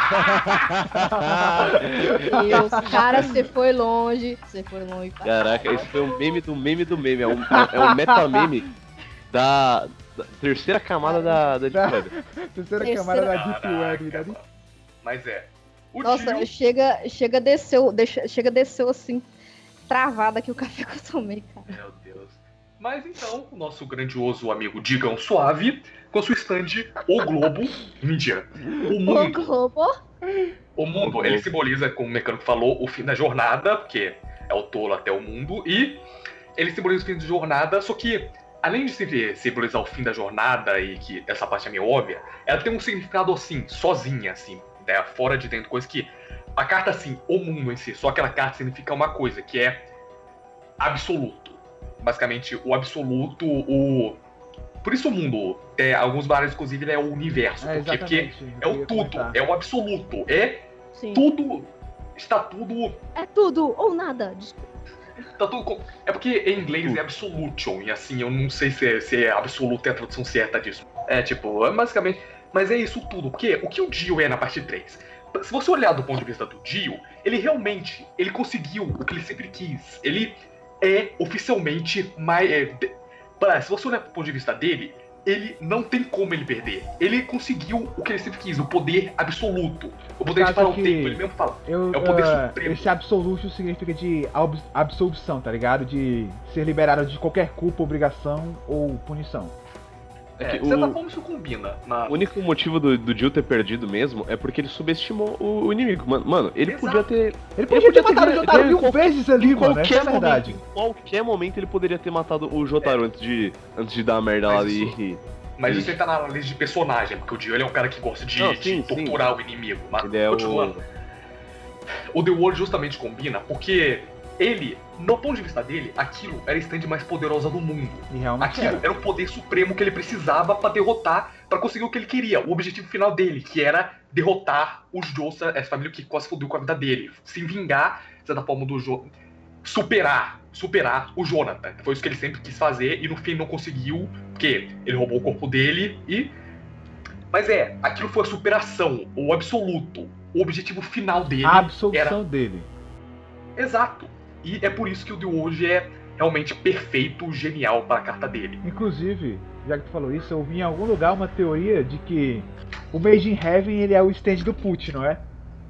Deus, cara, você foi longe. Você foi longe. Caraca, esse foi o meme do meme do meme. É um, é um metameme da, da terceira camada da, da Deep Web. Terceira Terceira- camada da Deep Web. Da Deep... mano. Mas é. O Nossa, tio, chega, chega desceu, deixa, chega desceu assim, travada que o café que eu tomei, cara. Meu Deus. Mas então, o nosso grandioso amigo Digão Suave, com sua stand O Globo Mídia. O O mundo. Globo. O mundo, ele simboliza, como o mecânico falou, o fim da jornada, porque é o tolo até o mundo, e ele simboliza o fim da jornada, só que, além de sim- simbolizar o fim da jornada, e que essa parte é meio óbvia, ela tem um significado assim, sozinha, assim, né, fora de dentro, coisa que. A carta, assim, o mundo em si, só aquela carta significa uma coisa, que é absoluto. Basicamente, o absoluto, o. Por isso o mundo, é, alguns baralhos, inclusive, ele é o universo. É? Porque exatamente. é o tudo, comentar. é o absoluto, é Sim. tudo. Está tudo. É tudo ou nada. Desculpa. Tá tudo com- É porque em inglês é absolution, e assim, eu não sei se é, se é absoluto é a tradução certa disso. É tipo, é basicamente. Mas é isso tudo, porque o que o Dio é na parte 3? Se você olhar do ponto de vista do Dio, ele realmente ele conseguiu o que ele sempre quis. Ele é oficialmente mais. É, de- pra- se você olhar do ponto de vista dele, ele não tem como ele perder. Ele conseguiu o que ele sempre quis, o poder absoluto. O poder de parar o tempo, ele mesmo fala. Eu, É o poder ah, supremo. esse absoluto significa de ab- absolução, tá ligado? De ser liberado de qualquer culpa, obrigação ou punição. É É, que de certa o- forma isso combina. Na... O único motivo do, do Jill ter perdido mesmo é porque ele subestimou o, o inimigo. Mano, mano ele Exato. podia ter. Ele podia podia ter ter matado o Jotaro mil qualquer- vezes ali, mano. Essa é a qualquer verdade. momento, em qualquer momento ele poderia ter matado o Jotaro antes de, antes de dar a merda Mas lá isso- e. Mas Sim. isso aí tá na lista de personagem, porque o Dio ele é um cara que gosta de, Não, de sim, sim. torturar o inimigo. Mas Ele é continuando. O The World justamente combina, porque ele, no ponto de vista dele, aquilo era a stand mais poderosa do mundo. E realmente Aquilo era. era o poder supremo que ele precisava pra derrotar, pra conseguir o que ele queria, o objetivo final dele, que era derrotar os Josa, essa família que quase fodeu com a vida dele, se vingar, de certa forma, do Jo. Superar, superar o Jonathan. Foi isso que ele sempre quis fazer e no fim não conseguiu, porque ele roubou o corpo dele e. Mas é, aquilo foi a superação, o absoluto, o objetivo final dele. A absolução era dele. Exato. E é por isso que o The hoje é realmente perfeito, genial para a carta dele. Inclusive, já que tu falou isso, eu vi em algum lugar uma teoria de que o Made in Heaven ele é o stand do Put, não é?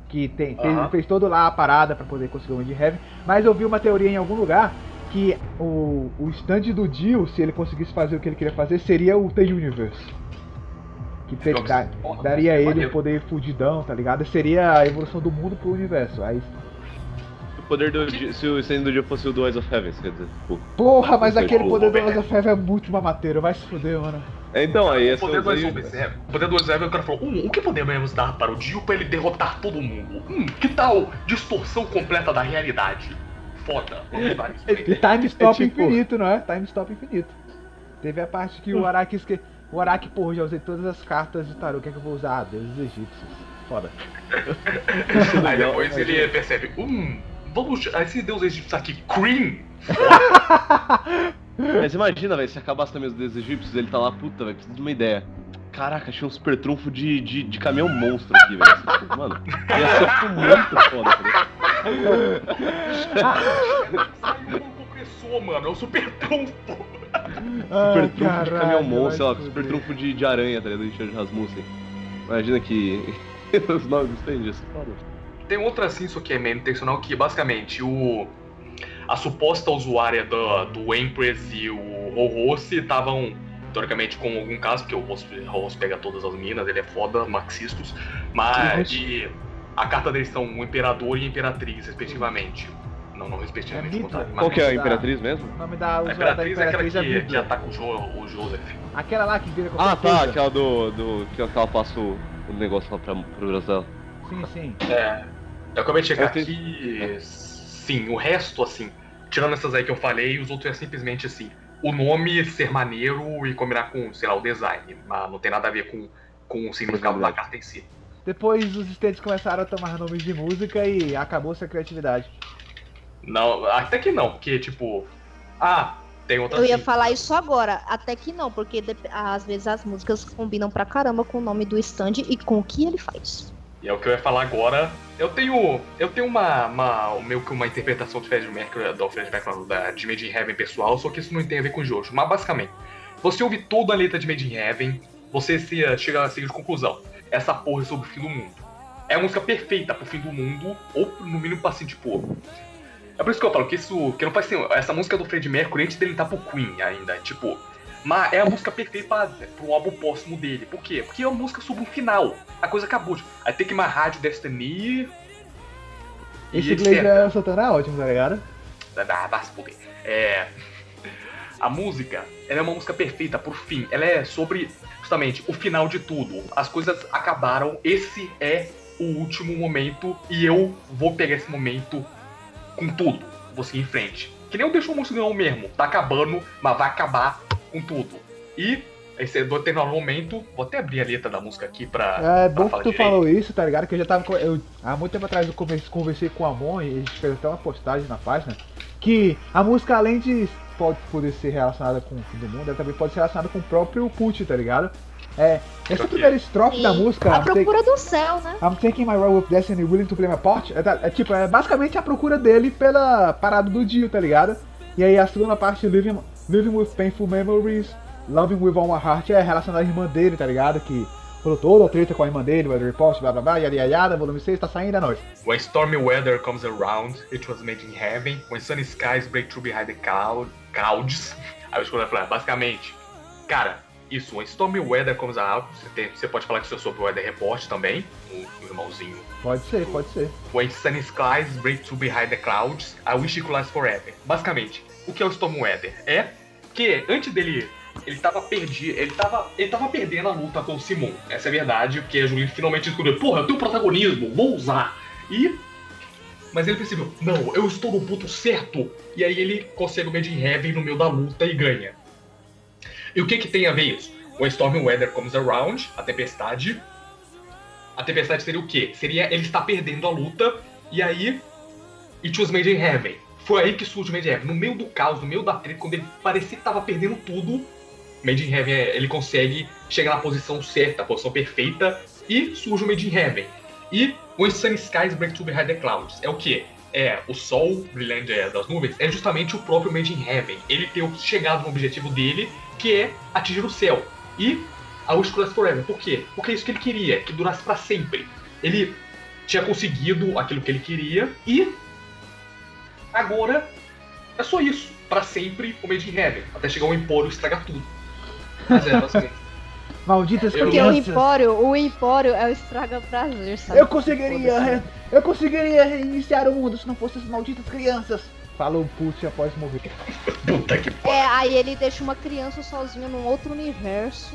Que tem, fez, Aham. fez todo lá a parada pra poder conseguir o Made in Heaven. Mas eu vi uma teoria em algum lugar que o, o stand do Dio, se ele conseguisse fazer o que ele queria fazer, seria o The Universe. Que te- Joga- da- Porra, daria a ele maneiro. um poder fudidão, tá ligado? Seria a evolução do mundo pro universo. Aí, O poder do. Se o stand do Jill fosse o do Eyes of Heaven, quer dizer. tipo, porra, mas aquele bom, poder do. Lord of Heaven é muito mamateiro, vai se fuder, mano. É, então, aí o essa poder do aí- Exorbes, O poder do Exorbes, o cara falou, hum, o que podemos dar para o Dio para ele derrotar todo mundo? Hum, que tal distorção completa da realidade? Foda. Vamos usar isso aí. E time stop É tipo- infinito, não é? Time stop infinito. Teve a parte que o Araki esque... O Araki, porra, já usei todas as cartas de tarô, o que é que eu vou usar? Ah, deuses egípcios. Foda. Aí depois ele percebe, hum, vamos. Esse deus egípcio aqui, Cream. Mas imagina, velho, se acabasse também os deuses egípcios, ele tá lá, puta, velho, preciso de uma ideia. Caraca, achei um super trunfo de, de, de caminhão monstro aqui, velho. Mano, ia ser muito foda, tá? Saiu um compressor, mano. É o super trunfo. Super trunfo de caralho, caminhão monstro, sei lá, super trunfo de, de aranha, tá ligado? Do Richard Rasmussen. Imagina que. Os nomes dos stand foda. Tem outra assim, só que é meio intencional, que basicamente o. A suposta usuária do, do Empress e o Rossi estavam, teoricamente, com algum caso, porque o Rossi pega todas as minas, ele é foda, marxistas, mas. E a carta deles são o Imperador e a Imperatriz, respectivamente. Não, não respectivamente, É mas- Qual que é a da- Imperatriz mesmo? O nome da A usuária da Imperatriz é aquela Imperatriz é que, ataca o, jo, o Joseph. Aquela lá que vira qualquer Ah, tá, aquela do. do que ela passa o, o negócio lá pra, pro Brasil. Sim, sim. É. Eu acabei de tenho- aqui. Sim, o resto, assim, tirando essas aí que eu falei, os outros é simplesmente assim. O nome ser maneiro e combinar com, sei lá, o design. Mas não tem nada a ver com, com o significado da carta em si. Depois os estantes começaram a tomar nomes de música e acabou-se a criatividade. Não, até que não, porque tipo. Ah, tem outra Eu ia assim. falar isso agora, até que não, porque às vezes as músicas combinam pra caramba com o nome do stand e com o que ele faz. E é o que eu ia falar agora. Eu tenho. Eu tenho uma. uma meio que uma interpretação do Fred Mercury, do Fred Mercury, da, de Made in Heaven pessoal, só que isso não tem a ver com o Jojo. Mas basicamente, você ouve toda a letra de Made in Heaven, você se, chega à seguinte conclusão. Essa porra é sobre o fim do mundo. É a música perfeita pro fim do mundo, ou no mínimo pra assim, tipo. É por isso que eu falo que isso. Que não faz sentido. Essa música do Fred Mercury antes dele estar pro Queen ainda. Tipo. Mas é a música perfeita pra, pro álbum próximo dele. Por quê? Porque é uma música sobre um final. A coisa acabou. Aí tem que mais rádio Destiny. Esse é Santana é ótimo, tá ligado? Ah, vai se fuder. É. A música, ela é uma música perfeita por fim. Ela é sobre justamente o final de tudo. As coisas acabaram. Esse é o último momento e eu vou pegar esse momento com tudo. Vou seguir em frente. Que nem o Deixa o Mundo mesmo. Tá acabando, mas vai acabar com tudo. E esse é do determinado momento. Vou até abrir a letra da música aqui pra. É pra bom falar que tu direito. falou isso, tá ligado? Que eu já tava. Eu, há muito tempo atrás eu conversei, conversei com o Amon e a gente fez até uma postagem na página. Que a música, além de pode poder ser relacionada com o fim do mundo, ela também pode ser relacionada com o próprio Put, tá ligado? É. Essa Ok. primeira estrofe da E música. A I'm take- procura do céu, né? I'm taking my role with destiny, willing to play my part. É, tá- é tipo, é basicamente a procura dele pela parada do Dio, tá ligado? E aí a segunda parte, living, living with painful memories, loving with all my heart, é relacionada à irmã dele, tá ligado? Que falou toda a treta com a irmã dele, Weather Report, blá blá blá, yada yada volume 6, tá saindo, é nóis. When stormy weather comes around, it was made in heaven. When sunny skies break through behind the cloud, clouds. Aí eu escolhi falar, basicamente, cara, isso, when stormy weather comes around, você, tem- você pode falar que isso é sobre o Weather Report também, o, o irmãozinho. Pode ser, pode ser. When sunny skies break through behind the clouds, I wish it could last forever. Basicamente, o que é o stormy weather? É que antes dele. Ele tava perdido, ele tava, ele tava perdendo a luta com o Simon. Essa é a verdade, porque a Julie finalmente descobriu, porra, eu tenho protagonismo, vou usar. E mas ele percebeu, não, eu estou no ponto certo. E aí ele consegue o Made in Heaven no meio da luta e ganha. E o que que tem a ver isso? O Storm Weather comes around, a tempestade. A tempestade seria o quê? Seria ele estar perdendo a luta e aí It was Made in Heaven. Foi aí que surge o Made in Heaven. No meio do caos, no meio da treta, quando ele parecia que estava perdendo tudo, Made in Heaven ele consegue chegar na posição certa, a posição perfeita e surge o Made in Heaven. E When Sunny Skies Break Through Behind the Clouds. É o que? É o sol brilhante é, das nuvens. É justamente o próprio Made in Heaven. Ele ter chegado no objetivo dele, que é atingir o céu. E a Wish Last Forever. Por quê? Porque é isso que ele queria, que durasse pra sempre. Ele tinha conseguido aquilo que ele queria e agora é só isso. Pra sempre o Made in Heaven. Até chegar o Empório e estragar tudo. Mas é, basicamente. Malditas Eu- Porque o crianças. Empório, o Empório é o estraga prazer, sabe? Eu conseguiria, eu conseguiria reiniciar o mundo se não fossem essas malditas crianças. Falou o Put após morrer. Puta que É, aí ele deixa uma criança sozinha num outro universo.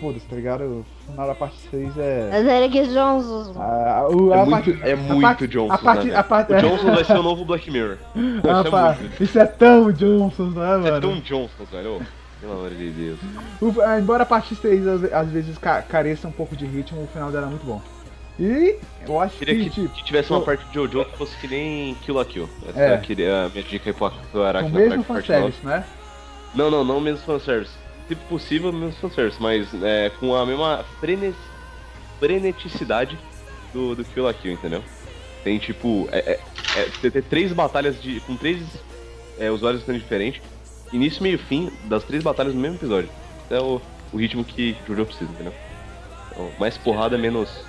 Foda-se, tá ligado? O final da parte 6 é. Mas Eric Jones. A, o- É a muito, parte- é a muito parte- Johnson. A parte, né, a parte? O Johnson vai ser o novo Black Mirror. Ah, Isso é pá, muito. isso é tão Johnson, não é, É mano? tão Johnson, velho. Pelo amor de Deus. O- ah, embora a parte 6 às, vezes ca- careça um pouco de ritmo, o final dela é muito bom. E eu acho que, Queria que, tipo, que tivesse uma eu- parte de Jojo que fosse que nem Kill la Kill. Essa É. é. queria, a minha dica aí pro, Araki na mesmo parte nova. fanservice, né? Não, não, não mesmo fanservice. Se possível, mesmo fanservice, mas é, com a mesma frenes, freneticidade do, do Kill la Kill, entendeu? Tem tipo. É, é, é, você ter três batalhas de, com três é, usuários diferentes. Início, meio fim das três batalhas no mesmo episódio. Esse é o, o ritmo que Jojo precisa, entendeu? Então, mais porrada, menos.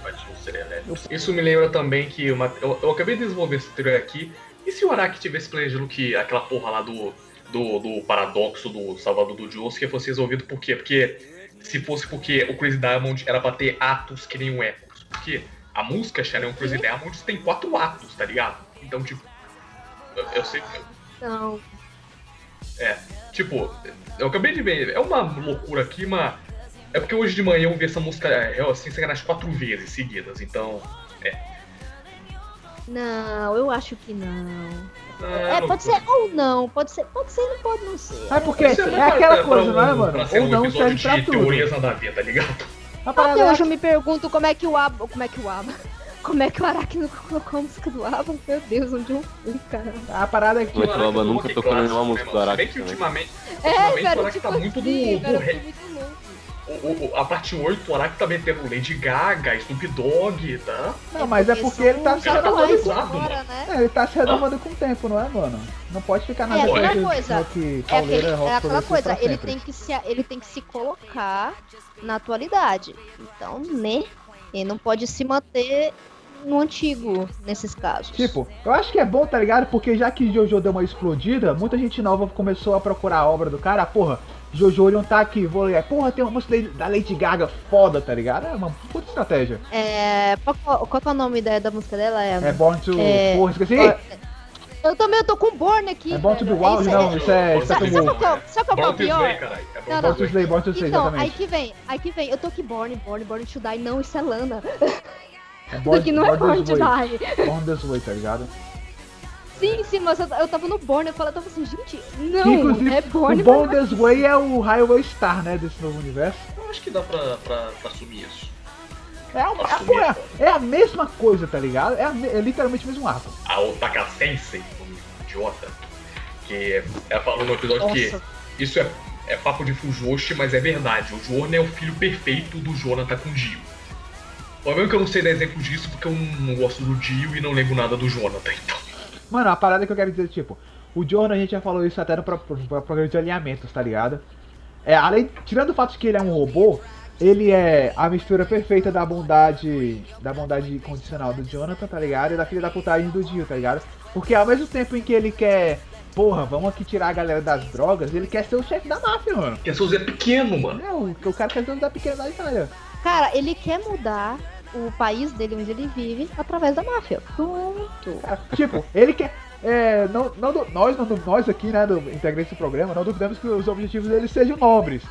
Isso me lembra também que uma, eu, eu acabei de desenvolver essa teoria aqui. E se o Araki tivesse planejando que aquela porra lá do, do, do paradoxo do Salvador do Josuke fosse resolvido por quê? Porque se fosse porque o Crazy Diamond era pra ter atos que nem o Epos. Porque a música Shadow Crazy Diamond tem quatro atos, tá ligado? Então, tipo. Eu, eu sei. Não. É, tipo, eu acabei de ver, é uma loucura aqui, mas. É porque hoje de manhã eu vi essa música, é, eu, assim, sacanagem, quatro vezes seguidas, então. É. Não, eu acho que não. Ah, É, não- pode ser ou não, pode ser, pode ser e pode não ser. É porque Isso é aquela pra coisa, um- não é, mano? Ou um não serve pra tudo. teorias nada a ver, tá ligado? Até é hoje eu me pergunto como é que o Aba. Como é que o Aba. Como é que o Araki nunca colocou a música do Aba? Meu Deus, onde eu fui, cara? A parada é que, Mas tipo, o Aba nunca tocou nenhuma música né, do mano? Araki bem que ultimamente, É, ultimamente o velho, Araki tipo tá muito do, assim, do O, o- a parte 8, o Araki tá metendo Lady Gaga, Snoop Dogg, tá? Não, mas é porque ele tá se tá renovando com... né? É, ele tá se renovando com o tempo, não é, mano? Não pode ficar na É aquela coisa, rock, É, aquele, é aquela coisa, ele tem, que se, ele tem que se colocar na atualidade. Então, né? Ele não pode se manter no antigo nesses casos. Tipo, eu acho que é bom, tá ligado? Porque já que Jojo deu uma explodida, muita gente nova começou a procurar a obra do cara. Porra, Jojo não tá aqui, vou ler. Porra, tem uma música da Lady Gaga foda, tá ligado? É uma puta estratégia. É, qual, qual- qual que é o nome da, da música dela? É, É Born to. É, Porra, esqueci? Eu também eu tô com Born aqui. É Born to velho. Wild, aí. não, isso é. Isso é Sabe, como. sabe qual, é o Born pior? Slay, caralho. É Não, Born não. Born to Slay, Born to Slay, Então, aí exatamente. que vem, aí que vem, eu tô aqui Born, Born, Born to Die, não, isso é Lana. É Isso aqui não é Born This to Way. Die. Born This Way, tá ligado? Sim, sim, mas eu, eu tava no Born, eu falei, eu tava assim, gente, não, Que, inclusive, é Born, o Born This Way é o Highway Star, né? Desse novo universo. Eu acho que dá pra, pra, pra assumir isso. É, uma, é, porra, é a mesma coisa, tá ligado? É, a é literalmente o mesmo arco. A Otaka Sensei, um idiota, que ela falou no episódio que Nossa, isso é, é papo de Fujoshi, mas é verdade. O Jorno é o filho perfeito do Jonathan com o Dio. O problema é que eu não sei dar exemplo disso porque eu não gosto do Dio e não lembro nada do Jonathan, então. Mano, a parada que eu quero dizer, tipo, o Jordan, a gente já falou isso até no pro- pro- pro- programa de alinhamentos, tá ligado? É, além, tirando o fato de que ele é um robô, ele é a mistura perfeita da bondade, da bondade condicional do Jonathan, tá ligado? E da filha da putagem do Dio, tá ligado? Porque ao mesmo tempo em que ele quer, porra, vamos aqui tirar a galera das drogas, ele quer ser o chefe da máfia, mano. Porque seu Zé é pequeno, mano. É, o, o cara quer ser o da pequena da Itália. Cara, ele quer mudar o país dele onde ele vive através da máfia. Pronto. Cara, tipo, ele quer. É, não, não, nós, não, nós aqui, né, do integrantes do programa, não duvidamos que os objetivos dele sejam nobres.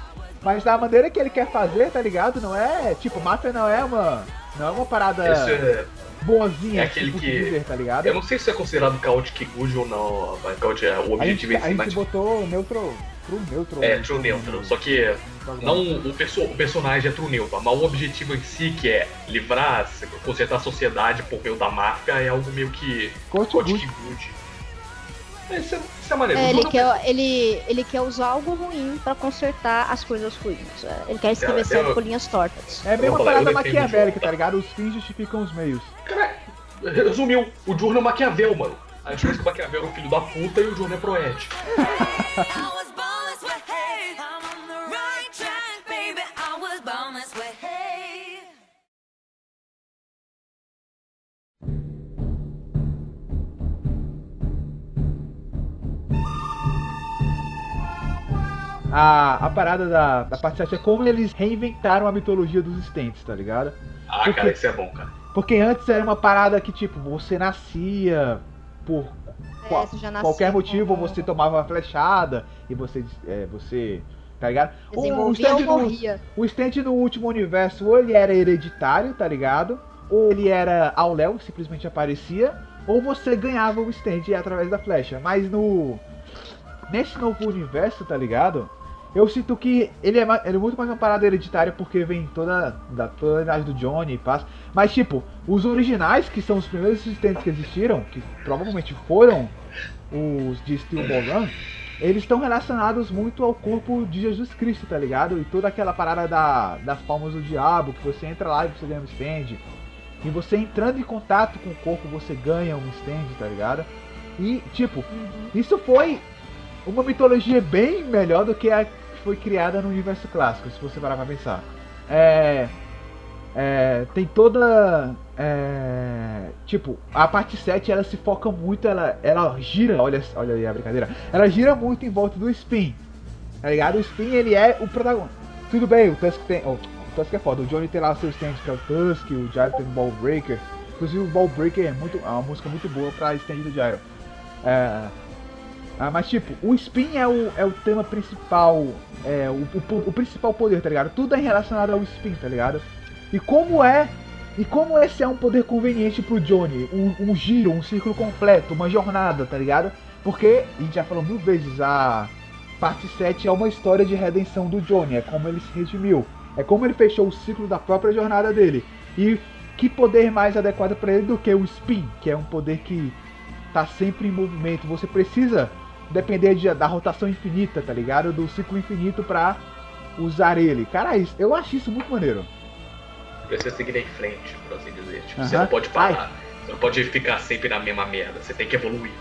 Mas da maneira que ele quer fazer, tá ligado? Não é. Tipo, máfia não é uma. Não é uma parada Esse é, boazinha, é aquele tipo, que- dizer, tá ligado? eu não sei se é considerado Chaotic Good ou não. mas Chaotic, é, o A gente, objetivo em a si, gente mas. botou neutro. True neutro. É, True Neutral. Só que não o, perso- o personagem é True Neutral, mas o objetivo em si, que é livrar, consertar a sociedade por meio da máfia, é algo meio que Coach Good. É, Isso é, isso é maneiro. É, ele, quer, ele, ele quer usar algo ruim pra consertar as coisas ruins. É, Ele quer escrever sempre eu- por linhas tortas. É bem uma parada maquiavélica, tá ligado? Os fins justificam os meios. Cara, resumiu. O Jorno é Maquiavel, mano. A diferença é que o Maquiavel é o filho da puta e o Jorno é proete. A, a parada da, da parte 7 é como eles reinventaram a mitologia dos estentes, tá ligado? Ah, Por cara, isso é bom, cara. Porque antes era uma parada que, tipo, você nascia por qual- qualquer motivo, com- você tomava uma flechada e você. É, você tá ligado? O, o, stand no, o stand no último universo, ou ele era hereditário, tá ligado? Ou ele era ao Léo, simplesmente aparecia, ou você ganhava o stand através da flecha. Mas no. Nesse novo universo, tá ligado? Eu sinto que ele é, ele é muito mais uma parada hereditária porque vem toda, da, toda a idade do Johnny e passa. Mas tipo, os originais, que são os primeiros assistentes que existiram, que provavelmente foram os de Steel Ball Run, eles estão relacionados muito ao corpo de Jesus Cristo, tá ligado? E toda aquela parada da, das palmas do diabo, que você entra lá e você ganha um stand. E você entrando em contato com o corpo, você ganha um stand, tá ligado? E, tipo, isso foi uma mitologia bem melhor do que a que foi criada no universo clássico, se você parar pra pensar. É. é, tem toda. É, tipo, a parte 7 ela se foca muito, ela, ela gira, olha, olha aí a brincadeira, ela gira muito em volta do Spin. Tá ligado? O Spin ele é o protagonista. Tudo bem, o Tusk tem. oh, o Tusk é foda, o Johnny tem lá o seu stand que é o Tusk, o Gyro tem o Ball Breaker. Inclusive o Ball Breaker é, muito, é uma música muito boa pra stand do Gyro. É, ah, mas tipo, o spin é o, é o tema principal, é o, o, o principal poder, tá ligado? Tudo é relacionado ao spin, tá ligado? E como é, e como esse é um poder conveniente pro Johnny, um, um giro, um círculo completo, uma jornada, tá ligado? Porque, a gente já falou mil vezes, a parte 7 é uma história de redenção do Johnny, é como ele se redimiu, é como ele fechou o ciclo da própria jornada dele. E que poder mais adequado pra ele do que o spin, que é um poder que tá sempre em movimento. Você precisa depender de- da rotação infinita, tá ligado? Do ciclo infinito pra usar ele. Cara, isso- eu acho isso muito maneiro. Precisa seguir em frente, por assim dizer. Tipo, você não pode parar. Você não pode ficar sempre na mesma merda. Você tem que evoluir.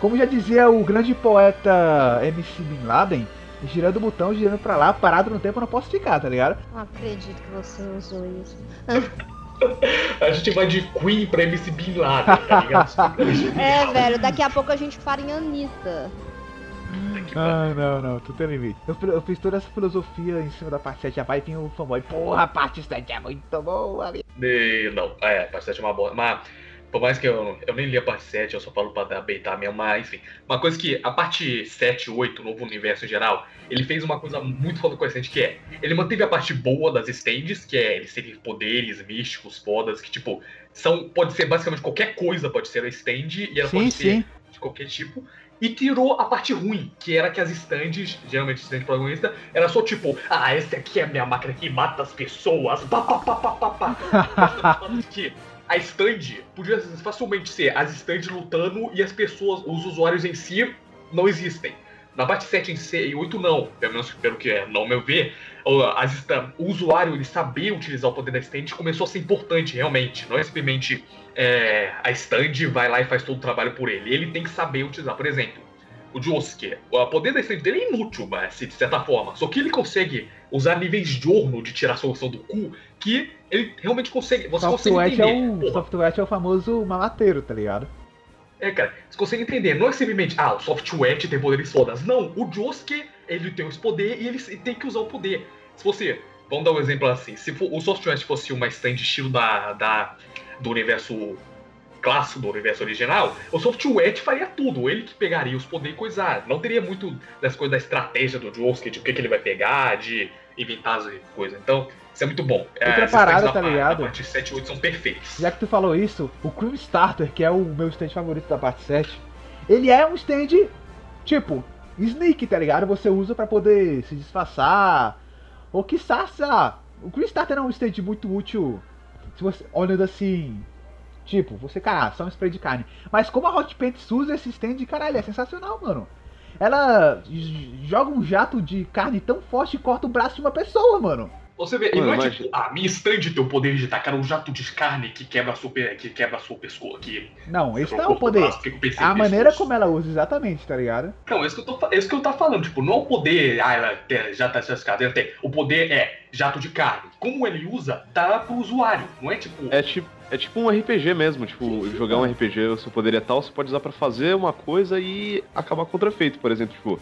Como já dizia o grande poeta MC Bin Laden, girando o botão, girando pra lá, parado no tempo, eu não posso ficar, tá ligado? Não acredito que você usou isso. A gente vai de Queen pra MC Bin Laden, tá ligado? É, velho, daqui a pouco a gente para em Anitta. Ah, não, não, tu tem limite. Eu, eu fiz toda essa filosofia em cima da parte 7, já vai vir o fanboy. Porra, a parte 7 é muito boa. E, não, é, a parte 7 é uma boa. Mas, por mais que eu, eu nem li a parte 7, eu só falo pra beitar mesmo, mas enfim. Uma coisa que a parte 7, 8, o novo universo em geral, ele fez uma coisa muito stand, que é, ele manteve a parte boa das stands, que é eles terem poderes místicos, fodas, que tipo, são, pode ser basicamente qualquer coisa pode ser a stand, e ela Sim, pode ser sim. de qualquer tipo. E tirou a parte ruim, que era que as stands, geralmente stand protagonista, era só tipo, ah, essa aqui é a minha máquina que mata as pessoas, pá, pá, pá, pá, pá, pá. que a stand podia facilmente ser as stands lutando e as pessoas, os usuários em si, não existem. Na parte 7 em C e 8 não, pelo menos pelo que é, não meu ver, o- as o usuário ele saber utilizar o poder da stand começou a ser importante realmente, não é simplesmente é, a stand vai lá e faz todo o trabalho por ele, ele tem que saber utilizar, por exemplo, o Josuke, o poder da stand dele é inútil, mas de certa forma, só que ele consegue usar níveis de orno de tirar a solução do cu, que ele realmente consegue, você consegue Software é entender. o, Porra, software é o famoso mamateiro, tá ligado? É, cara, você consegue entender. Não é simplesmente, ah, o software tem poderes fodas. Não, o Josuke, ele tem esse poder e ele tem que usar o poder. Se você, vamos dar um exemplo assim, se for, o software fosse uma stand estilo da, da, do universo clássico, do universo original, o software faria tudo. Ele que pegaria os poderes e coisar. Não teria muito das coisas da estratégia do Josuke, de o que, que ele vai pegar, de inventar as coisas. Então, isso é muito bom. Outra as parada, tá ligado? Parte 7 e 8 são perfeitos. Já que tu falou isso, o Cream Starter, que é o meu stand favorito da parte 7, ele é um stand, tipo, sneak, tá ligado? Você usa pra poder se disfarçar, ou sei lá, o Cream Starter é um stand muito útil, se você, olhando assim, tipo, você, cara, só um spray de carne. Mas como a Hot Pants usa esse stand, caralho, é sensacional, mano. Ela joga um jato de carne tão forte e corta o braço de uma pessoa, mano. Você vê, e Mano, não é mas- tipo, ah, minha stand tem o poder de tacar um jato de carne que quebra a sua, que quebra a sua pescoço, que Não, esse não é o poder. braço, A maneira pescoço. como ela usa, exatamente, tá ligado? Não, é isso que eu tô, é isso que eu tô falando, tipo, não é o poder, ah, ela tem, já tá ciscada, ela tem. O poder é jato de carne. Como ele usa, dá pro usuário, não é tipo. É tipo, é tipo um RPG mesmo, tipo, Sim, sim, jogar um. RPG, o seu poder é tal, você pode usar pra fazer uma coisa e acabar contra efeito, por exemplo, tipo,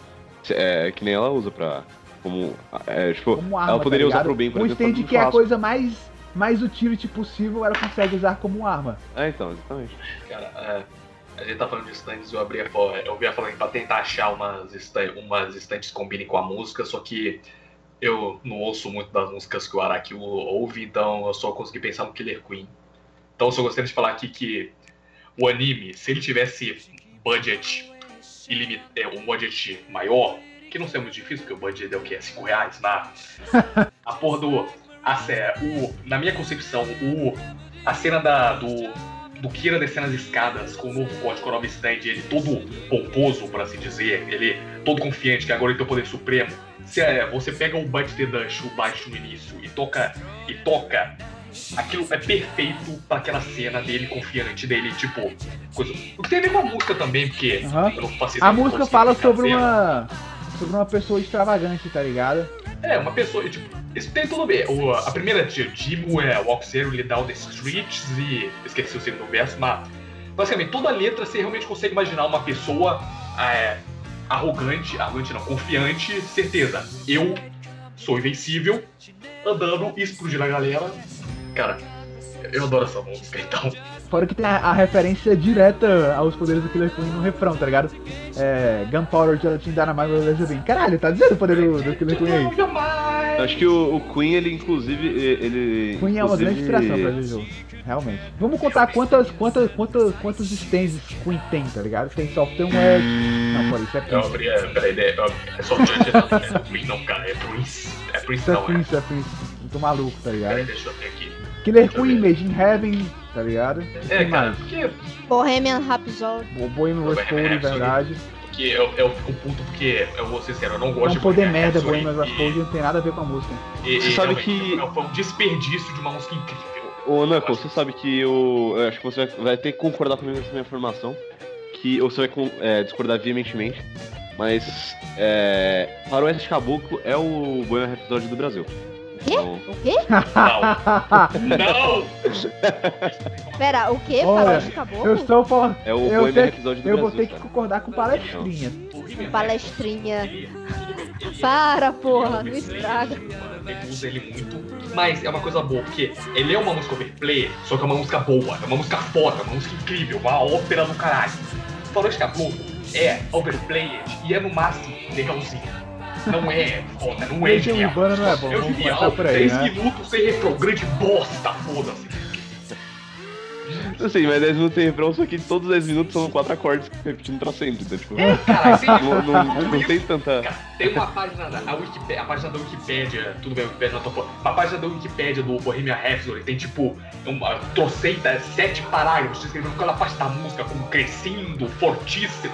é, que nem ela usa pra. Como. É, tipo, Como arma, ela poderia tá usar pro bem, por Um exemplo, stand que é a coisa mais, mais utility possível, ela consegue usar como arma. É, então, exatamente. Cara, é, a gente tá falando de stands, eu abri a eu vi a falando pra tentar achar umas, esta- umas stands que combinem com a música, só que eu não ouço muito das músicas que o Araki ou- ouve, então eu só consegui pensar no Killer Queen. Então eu só gostaria de falar aqui que o anime, se ele tivesse budget ilimit- é, um budget maior, que não seja muito difícil, porque o budget é o que? 5 reais, na a porra do. A, o, na minha concepção, o, a cena da, do, do Kira descendo as escadas com o novo código Nova Stand, ele todo pomposo, por assim dizer, ele todo confiante que agora ele tem o poder supremo. Se é, você pega o Bite the Dash, o baixo no início, e toca. E toca aquilo é perfeito pra aquela cena dele confiante dele, tipo, coisa. O que tem a ver com a música também, porque Aham. eu não faço A música fala sobre cena. Sobre uma pessoa extravagante, tá ligado? É, uma pessoa, tipo, isso tem tudo a ver. O, a primeira de Jimo é Walk Zero, Down the Streets e. Esqueci o segundo verso, mas. Basicamente, toda letra você realmente consegue imaginar uma pessoa é, arrogante, arrogante não, confiante, certeza. Eu sou invencível, andando explodindo a galera. Cara, eu adoro essa música, então. Fora que tem a, a referência direta aos poderes do Killer Queen no refrão, tá ligado? É. Gunpowder, Gelatin, Dynamite, Laser Beam. Caralho, tá dizendo o poder do, do Killer Queen aí? Eu acho que o, o Queen, ele inclusive. Ele. Queen é uma grande inclusive- inspiração pra Jojo. Realmente. Vamos contar quantas, quantas, quantas, quantos stands Queen tem, tá ligado? Tem Software Edge. Não, por isso é Prince. é, peraí, é, é só Judge, não, é Queen não, cara, é Prince. É Prince Isso é não, é. Prince, é Prince. Muito maluco, tá Peraí, ligado? deixa eu ver aqui. Killer Queen. Made in Heaven, tá ligado? É, Quem cara, mais? porque Bohemian Rhapsody. O Bohemian Bohemian Rhapsody, verdade. que eu, eu fico puto porque, eu vou ser sincero, eu não É gosto um de poder Bohemian merda, Rhapsody Bohemian Rhapsody, não tem nada a ver com a música. E, e, Você sabe que- Foi um desperdício de uma música incrível. Ô, Knuckles, você sabe que eu, eu acho que você vai, vai ter que concordar comigo nessa minha informação. Que, ou você vai é, discordar veementemente. Mas, é, Faroeste Caboclo é o Bohemian Rhapsody do Brasil. Quê? O quê? Não! Pera, o quê? Olha, Caboclo? Eu sou for... é o Eu tenho- Rhapsody do Eu Brasil. vou ter que concordar com palestrinha. Palestrinha. Para, porra, não estraga. Ele usa ele muito, mas é uma coisa boa, porque ele é uma música overplay, só que é uma música boa, é uma música foda, é uma música incrível, uma ópera do caralho. Faroeste Caboclo é overplayed e é no máximo legalzinho. Não é foda, não é Legião. Urbana não é bom, É vamos começar por aí, 10 né? minutos sem refrão, grande bosta, foda-se. Eu sei, mas 10 minutos sem refrão, só que todos os 10 minutos são 4 acordes repetindo pra sempre. Então, tipo, Cara, assim, não, não, não tem tanta. Cara, tem uma página da a Wikipédia, a página da Wikipédia, tudo bem, a Wikipédia não tô a página da Wikipédia do Bohemian Rhapsody tem tipo, uma troceita, sete parágrafos descrevendo cada parte da música, como crescendo, fortíssimo,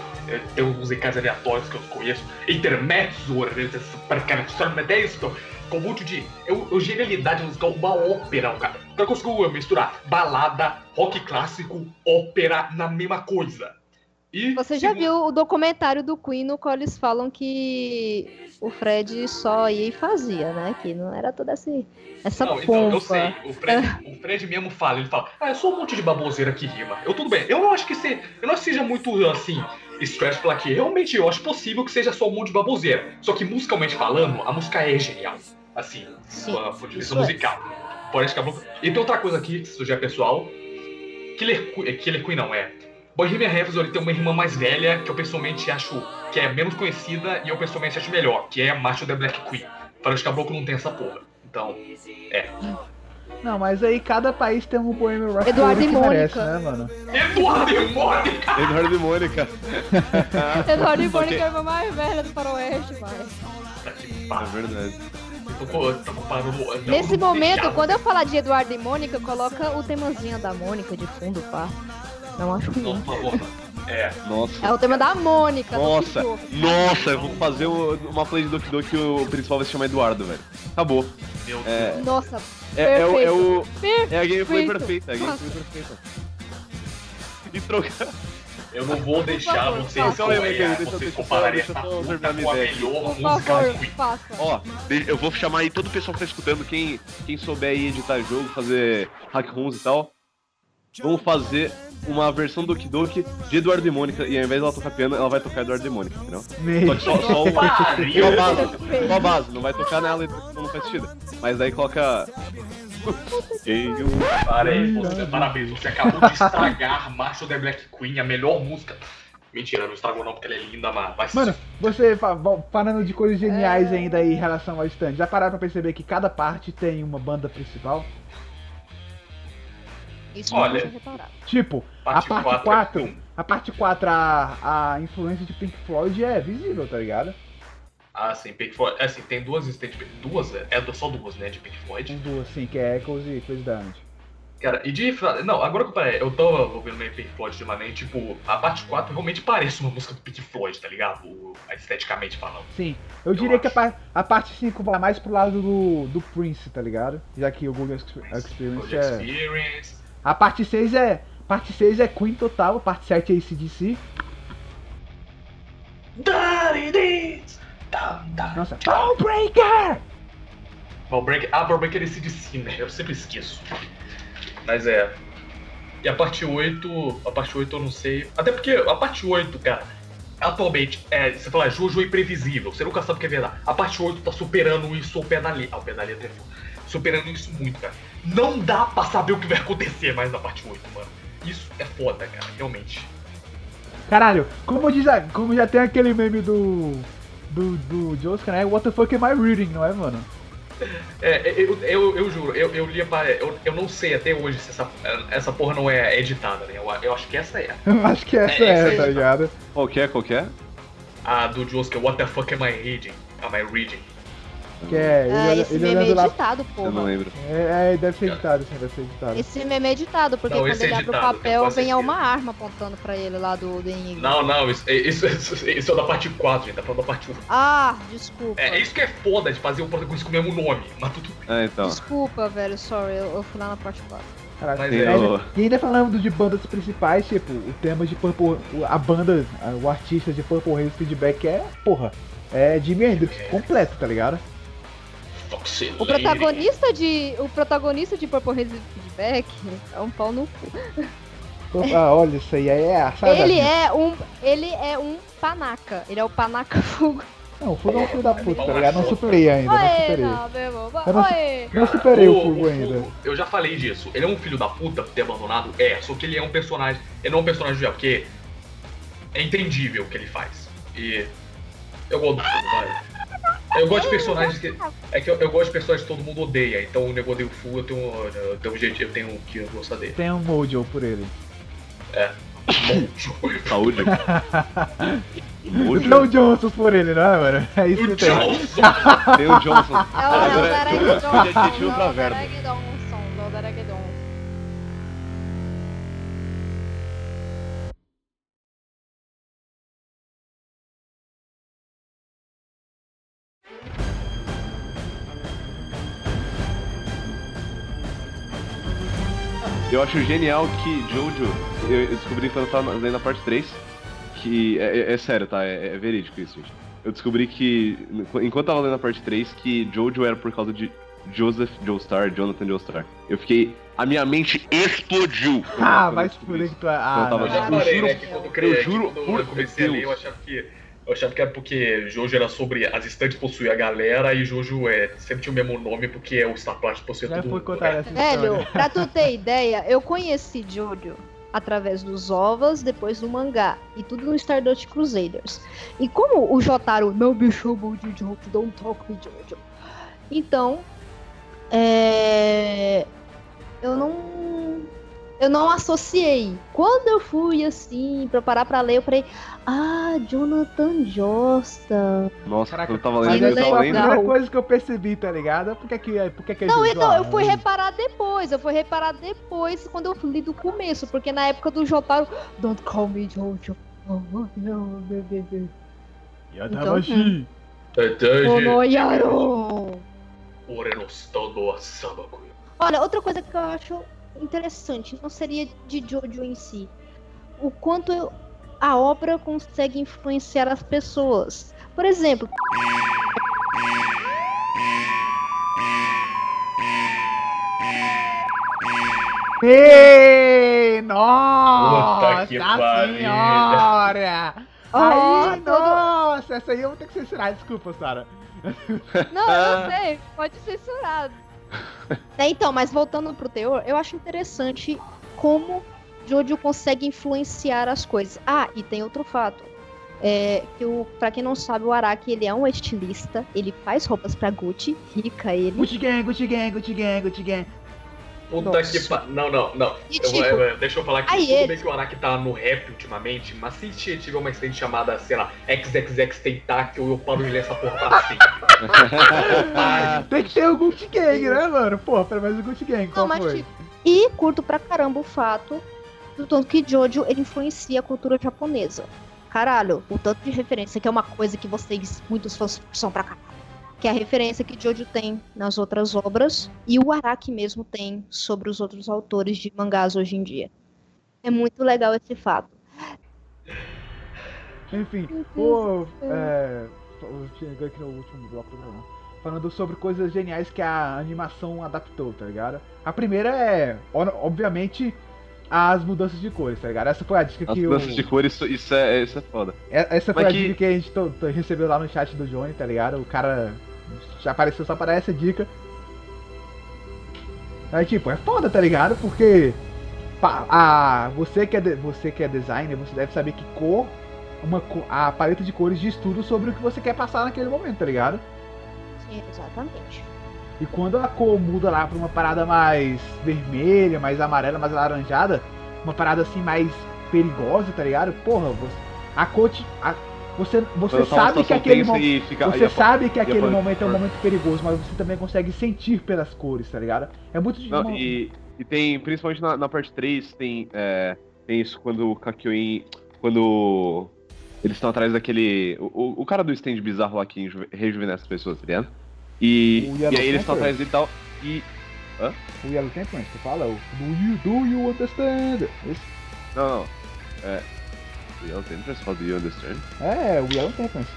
tem uns musicais aleatórios que eu conheço, intermezzo, intermezzo, com um monte de eu, eu, genialidade musical, uma ópera, cara. O cara conseguiu misturar balada, rock clássico, ópera na mesma coisa. E, Você já viu o documentário do Queen no qual eles falam que o Fred só ia e fazia, né? Que não era toda essa, essa Não, então, pompa. eu sei. O Fred, o Fred mesmo fala, ele fala, ah, é só um monte de baboseira que rima. Eu tudo bem. Eu não acho que se, eu não seja muito assim, stretch falar que realmente eu acho possível que seja só um monte de baboseira. Só que musicalmente falando, a música é genial. Assim, Sim, do ponto de vista é. musical. Porém, acabou. E tem outra coisa aqui, isso já é pessoal. Killer, Que- eh, Killer Queen não é. Bohemian Rhapsody tem uma irmã mais velha que eu pessoalmente acho que é menos conhecida e eu pessoalmente acho melhor, que é Macho the Black Queen. Para os caboclo não tem essa porra. Então, Não, mas aí cada país tem um Bohemian Rhapsody Eduardo e que Mônica. merece, né, mano? Eduardo e Mônica! Eduardo e Mônica. Eduardo e Mônica é a irmã mais velha do Faroeste, vai. Tá que É verdade. No- Nesse não- momento, quando eu falar de Eduardo e Mônica, coloca o temazinho da Mônica de fundo, pá. Não acho Não, ruim. por favor, É, É o tema da Mônica. Nossa, nossa, eu vou fazer uma play de Doki Doki que o principal vai se chamar Eduardo, velho. Acabou. meu É, Nossa, é, é, o, é, o, perfeito. é a gameplay perfeita, é a gameplay Nossa. perfeita. E trocar. Eu não vou deixar favor, vocês. Calma deixa eu- vocês deixa compararem essa com a ideia. melhor música faça. Ó, eu vou chamar aí todo o pessoal que tá escutando, quem, quem souber aí editar jogo, fazer hack runs e tal. Vamos fazer uma versão do Doki de Eduardo e Mônica, e ao invés dela tocar piano, ela vai tocar Eduardo e Mônica, entendeu? Só Meio. que só, Pariu. só a base, só a base, não vai tocar nela, então não faz sentido. Mas daí coloca. O Parei, você, parabéns, você acabou de estragar Macho the Black Queen, a melhor música. Mentira, não estragou não, porque ela é linda, mas. Mano, você fa- vo- falando de coisas geniais ainda aí em relação ao stand, já pararam pra perceber que cada parte tem uma banda principal? Isso Olha. não tinha reparado. Tipo, Parte a parte quatro 4, é a parte 4, a, a influência de Pink Floyd é visível, tá ligado? Ah, sim, Pink Floyd. É assim, tem duas tem, tipo, duas, é é só duas, né, de Pink Floyd. As duas, sim, que é Echoes e Crazy Diamond. Cara, e de. Não, agora que eu parei, eu tava ouvindo meio Pink Floyd ultimamente, tipo, a parte 4 realmente parece uma música do Pink Floyd, tá ligado? O- esteticamente falando. Sim. Eu diria que a, acho. par- a parte 5 vai mais pro lado do, do Prince, tá ligado? Já que o Google Exp- Experience Gold é. Experience. A parte 6 é. Parte 6 é Queen total, a parte 7 é ACDC. Nossa, Ballbreaker! Ballbreaker. Ah, Ballbreaker é esse de si, né? Eu sempre esqueço. Mas é. E a parte 8. A parte 8 eu não sei. Até porque a parte 8, cara. Atualmente, é, você fala, Jojo é imprevisível, você nunca sabe o que é verdade. A parte 8 tá superando isso ao pé da letra. Ao pé da letra é foda. Superando isso muito, cara. Não dá pra saber o que vai acontecer mais na parte 8, mano. Isso é foda, cara, realmente. Caralho, como, diz a- como já tem aquele meme do. Do, do Joska, né? What the fuck am I reading, não é, mano? É, eu, eu, eu juro, eu, eu li a eu, eu não sei até hoje se essa, essa porra não é editada, né? Eu, eu acho que essa é. Eu acho que essa É, é, essa aí, tá tá. ligado? Qual que é? Qual que é? A do Josuke, What the fuck am I reading? Am I reading? Que é. Ele, Ah, olha- esse ele meme é olhando lá. editado, Eu não lembro. É, é, deve ser editado, sim, deve ser editado. Esse meme é editado, porque Não, quando é ele abre o editado, tenho papel, quase vem uma arma apontando pra ele lá do, do Enigma. Não, não, isso, isso, isso, isso é da parte 4, gente, tá falando da parte 1. Ah, desculpa. É, é isso que é foda de fazer um protagonista com o mesmo nome, mas tudo. Ah, então. Desculpa, velho, sorry, eu, eu fui lá na parte 4. Caraca, Mas é, o- E ainda falando de bandas principais, tipo, o tema de Purple. o- A banda, o artista de Purple Haze Feedback é, porra, é Jimi Hendrix completo, tá ligado? O protagonista de. O protagonista de Purple Haze Feedback é um pau no cu. Ah, olha, isso aí é. Ele é um. Ele é um panaca. Ele é o panaca fogo. Não, o Fugo é um filho da puta, tá ligado? Não superei ainda, não Oi, superei. não, meu irmão. Eu não- Oi. Não superei o O- Fugo ainda. Fugo, eu já falei disso. Ele é um filho da puta por ter abandonado? É, só que ele é um personagem. Ele não é um personagem real, porque é entendível o que ele faz. E eu gosto do Fugo, vai. Eu gosto de personagens que. É que eu, eu gosto de personagens que todo mundo odeia. Então o nego o Fugo, eu tenho, eu tenho um jeito, eu tenho que gostar dele. Tem um Mojo por ele. Saúde. Mojo. Não Johnson por ele, não é, mano? É isso que O tem. Johnson! Tem o Johnson. É o Agora- Derek agora Johnson. a gente tinha outra é o verba. Derek Johnson. Eu acho genial que Jojo, eu descobri quando eu tava lendo a parte 3, que. É, é- é sério, tá? É, é verídico isso, gente. Eu descobri que, enquanto eu tava lendo a parte 3, que Jojo era por causa de Joseph Joestar, Jonathan Joestar. Eu fiquei. A minha mente explodiu. Ah, vai se fuder que tu é. Ah, Eu tava Eu já Eu falei, juro- né, eu, criei, eu que juro quando por eu comecei a ler, eu Deus. achava que. Eu achava que era porque Jojo era sobre as estantes possuir a galera e Jojo é, sempre tinha o mesmo nome porque o Star Plus possuía Já todo foi mundo. contar né? essa história. Velho, pra tu ter ideia, eu conheci Jojo através dos ovas, depois do mangá. E tudo no Stardust Crusaders. E como o Jotaro não me chamou de Jojo, don't talk me Jojo. Então, é... Eu não... Eu não associei. Quando eu fui, assim, preparar pra ler, eu falei... Ah, Jonathan Josta. Nossa, Caraca, eu tava lendo, eu tava foi a lendo. primeira coisa que eu percebi, tá ligado? Por que que, por que, que é Não, então, eu Ah, fui reparar depois, eu fui reparar depois, quando eu li do começo, porque na época do Jotaro, Don't call me Jojo. Oh, não, bebê. Ore no stando sabaku. Olha, outra coisa que eu acho interessante, não seria de Jojo em si. O quanto eu- a obra consegue influenciar as pessoas. Por exemplo, Ei, nossa Puta que pariu. senhora! Aí, Ai, todo- nossa, essa aí eu vou ter que censurar, desculpa, Sara. Não, eu sei, pode censurar. É, então, mas voltando pro teor, eu acho interessante como Jojo consegue influenciar as coisas. Ah, e tem outro fato. É, que o, pra quem não sabe, o Araki ele é um estilista, ele faz roupas pra Gucci, rica ele. Gucci Gang, Gucci Gang, Gucci Gang, Gucci Gang. Puta Nossa. que pa... Não, não, não. E Eu vou- tipo, eu- deixa eu falar que aí tudo ele- bem que o Araki tá no rap ultimamente, mas se tiver uma estante chamada, sei lá, XXX Tentacle, eu paro de ler essa porra. Pare. Tem que ter o Gucci Gang, né, mano? Porra, pelo menos o Gucci Gang, qual não, foi? tipo, E curto pra caramba o fato do tanto que Jojo ele influencia a cultura japonesa. Caralho, o tanto de referência que é uma coisa que vocês, muitos fãs são pra caralho. Que é a referência que Jojo tem nas outras obras e o Araki mesmo tem sobre os outros autores de mangás hoje em dia. É muito legal esse fato. Enfim, o, é, chegando aqui no último bloco do programa, falando sobre coisas geniais que a animação adaptou, tá ligado? A primeira é, obviamente, as mudanças de cores, tá ligado? Essa foi a dica As que eu. mudanças de cor, isso, isso, é, isso é foda. É- Essa foi Mas a que- dica que a gente to- to- recebeu lá no chat do Johnny, tá ligado? O cara já apareceu só para dar essa dica. Aí, tipo, é foda, tá ligado? Porque pa- a, você, que é de- você que é designer, você deve saber que cor, uma, a paleta de cores diz tudo sobre o que você quer passar naquele momento, tá ligado? Sim, exatamente. E quando a cor muda lá pra uma parada mais vermelha, mais amarela, mais alaranjada, uma parada assim mais perigosa, tá ligado? Porra, você, a cor te, a- você, você sabe que aquele momento fica- Você sabe que aquele momento é um momento perigoso, mas você também consegue sentir pelas cores, tá ligado? É muito de Não, e, e tem, principalmente na, na parte 3, tem, é, tem isso quando o Kakyoin. Quando eles estão atrás daquele. O, o- o cara do stand bizarro lá que rejuvenesce as pessoas, tá ligado? E, e aí eles estão atrás dele e tal. E. O Yellow Temperance, tu fala, o do you, do you understand? Esse- Não, não. É. O Yellow Temperance fala do You Understand? é, o Yellow Temperance.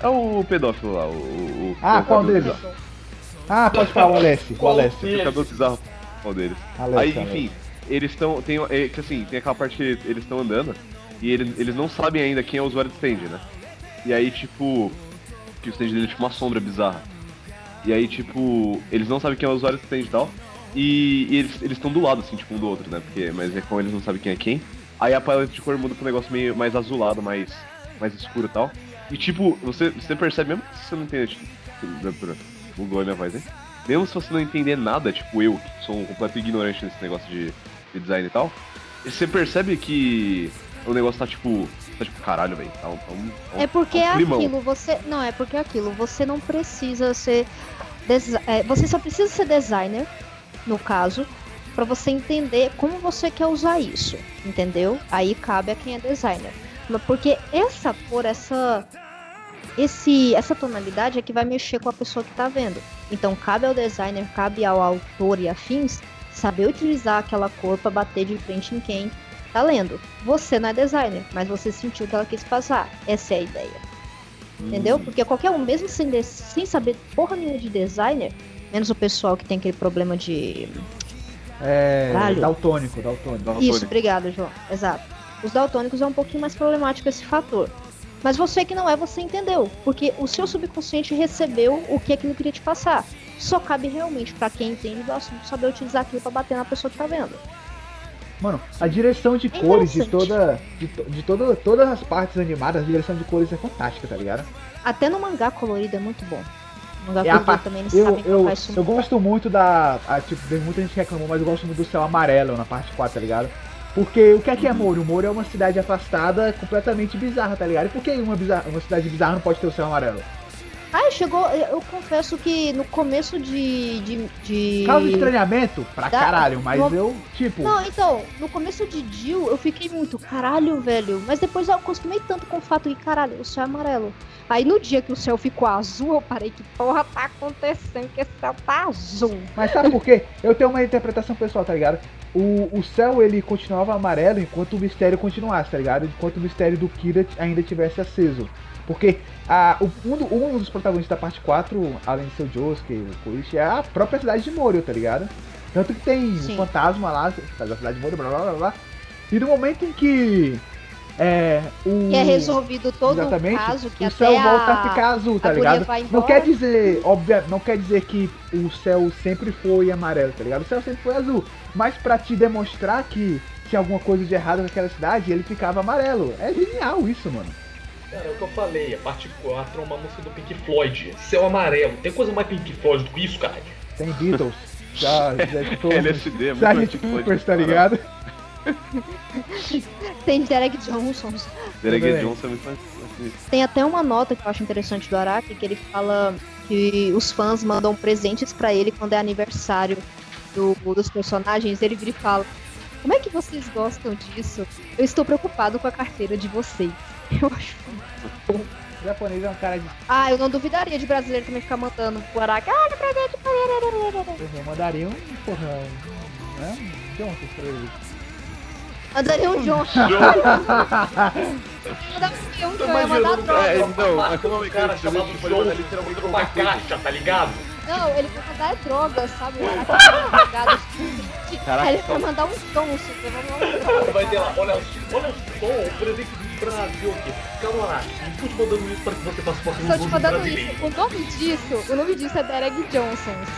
É o pedófilo lá, o. o Ah, qual deles? bizarro. Ah, pode falar, o Alessi, o Qual Alessi. O cabelo bizarro, qual deles? Alessi, Aí, enfim, eles estão. Tem, é, que assim, tem aquela parte que eles estão andando e eles, eles não sabem ainda quem é o usuário do stand, né? E aí, tipo. Que o stand dele é tipo uma sombra bizarra. E aí, tipo, eles não sabem quem é o usuário stand e tal. E, e eles estão do lado, assim, tipo, um do outro, né? Porque, mas é como eles não sabem quem é quem. Aí a paleta de cor muda um negócio meio mais azulado, mais, mais escuro e tal. E tipo, você, você percebe, mesmo que você não entenda, tipo, bugou a minha voz, hein? Mesmo se você não entender nada, tipo eu, que sou um completo ignorante nesse negócio de, de design e tal, você percebe que o negócio tá tipo. Tá tipo, caralho, velho. Tá um, um, tá um- É porque um é aquilo, você. Não, é porque é aquilo, você não precisa ser. desi- é, você só precisa ser designer, no caso, pra você entender como você quer usar isso, entendeu? Aí cabe a quem é designer. Porque essa cor, essa. Esse, essa tonalidade é que vai mexer com a pessoa que tá vendo. Então cabe ao designer, cabe ao autor e afins saber utilizar aquela cor pra bater de frente em quem tá lendo. Você não é designer, mas você sentiu o que ela quis passar. Essa é a ideia. Entendeu? Porque qualquer um, mesmo sem, sem saber porra nenhuma de designer, menos o pessoal que tem aquele problema de. É. Caralho. Daltônico, daltônico. Daltônico. Isso, obrigado, João. Exato. Os daltônicos é um pouquinho mais problemático esse fator. Mas você que não é, você entendeu. Porque o seu subconsciente recebeu o que aquilo queria te passar. Só cabe realmente pra quem entende do assunto saber utilizar aquilo pra bater na pessoa que tá vendo. Mano, a direção de É cores de toda. De, de toda, todas as partes animadas, a direção de cores é fantástica, tá ligado? Até no mangá colorido é muito bom. No mangá É a colorido pa- também eles Eu, sabem eu, isso eu gosto muito da. A, tipo, tem muita gente que reclamou, mas eu gosto muito do céu amarelo na parte 4, tá ligado? Porque o que é que é Moro? Moro é uma cidade afastada, completamente bizarra, tá ligado? E por que uma, bizarra, uma cidade bizarra não pode ter o céu amarelo? Ah, chegou. Eu confesso que no começo de. de, de... Causa estranhamento pra Da- caralho, mas no- eu, tipo. Não, então, no começo de Jill eu fiquei muito, caralho, velho. Mas depois eu acostumei tanto com o fato de, caralho, o céu é amarelo. Aí no dia que o céu ficou azul, eu parei, que porra tá acontecendo que esse céu tá azul? Mas sabe por quê? Eu tenho uma interpretação pessoal, tá ligado? O, o céu ele continuava amarelo enquanto o mistério continuasse, tá ligado? Enquanto o mistério do Kira ainda tivesse aceso. Porque a, o, um, um dos protagonistas da parte 4, além de ser o Josuke, o Koichi, é a própria cidade de Morio, tá ligado? Tanto que tem Sim. um fantasma lá, da cidade de Morio, blá blá blá blá. E no momento em que. É. O, Que é resolvido todo Exatamente. o caso, que o céu a... volta a ficar azul, tá ligado? Não quer dizer, óbvio, não quer dizer que o céu sempre foi amarelo, tá ligado? O céu sempre foi azul. Mas pra te demonstrar que tinha alguma coisa de errado naquela cidade, ele ficava amarelo. É genial isso, mano. Cara, é o que eu falei, a parte 4 é uma música do Pink Floyd. Céu amarelo. Tem coisa mais Pink Floyd do que isso, cara? Tem Beatles. Já, já escutou. LSD, é muito Coopers, tá ligado? Tem Derek Johnson. Derek. Johnson é muito mais. Tem até uma nota que eu acho interessante do Araki, que ele fala que os fãs mandam presentes pra ele quando é aniversário do- dos personagens, ele vira e fala: Como é que vocês gostam disso? Eu estou preocupado com a carteira de vocês. Eu acho. O japonês é um cara de. Ah, eu não duvidaria de brasileiro também ficar mandando pro Araki. Ah, não acredito. Eu mandaria um. Porra. Né? um Johnson pra ele. Mandaria um John. Mandaria um John, ia mandar droga. É, não, é que cara chamado pode João mandar literalmente dentro de uma caixa, tá ligado? Não, ele vai mandar é droga, sabe? O tá. Caraca, ele vai mandar um Johnson, vai mandar um droga. Vai ter lá, olha, olha só, o presente Brasil aqui. Calma, estou te mandando isso para que você faça parte do Estou te mandando isso. O nome disso, o nome disso é Derek Johnsons.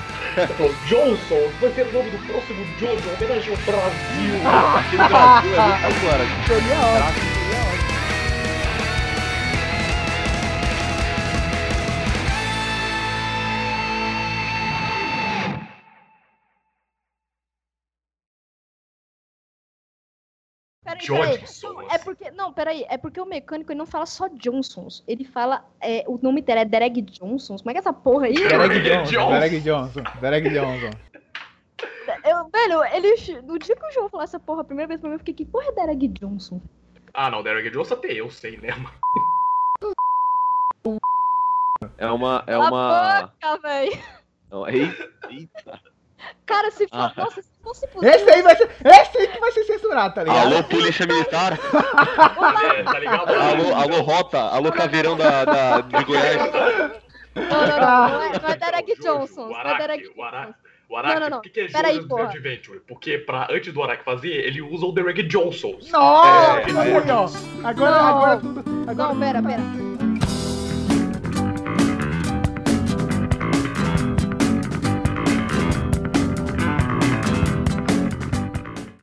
Johnson, vai ser o nome do próximo Jojo, homenagem ao Brasil. Aqui no Brasil é muito agora. Seria ótimo, Peraí, peraí. Johnson. É porque, não, peraí, é porque o mecânico ele não fala só Johnsons, ele fala, é, o nome dele é Derek Johnsons, como é que é essa porra aí? Derek Derek Johnson. Derek Johnson, Derek Johnson. Eu, velho, ele, no dia que o João falou essa porra a primeira vez pra mim, eu fiquei, que porra é Derek Johnson? Ah, não, Derek Johnson até eu sei, né, mano? É uma. É uma. a boca, velho. é uma- Eita, eita. Cara, se for, Ah. nossa, se fosse possível... Esse aí vai ser. Esse aí que vai ser censurado, tá ligado? Alô, polícia militar. É, tá ligado? Alô, alô, rota. Alô, caveirão da, da, de Goiás. Não, não, não, não é, não é Derek Jojo, Johnson, o não é Derek. Johnson. O Araki, Não, não, não. o que, que é Pera aí, Jojo's porra. Adventure? Porque pra, antes do Araki fazer, ele usa o Derek Johnson. Nossa, É, aí, ó. Agora, Não. agora tudo. Agora Não, pera, pera.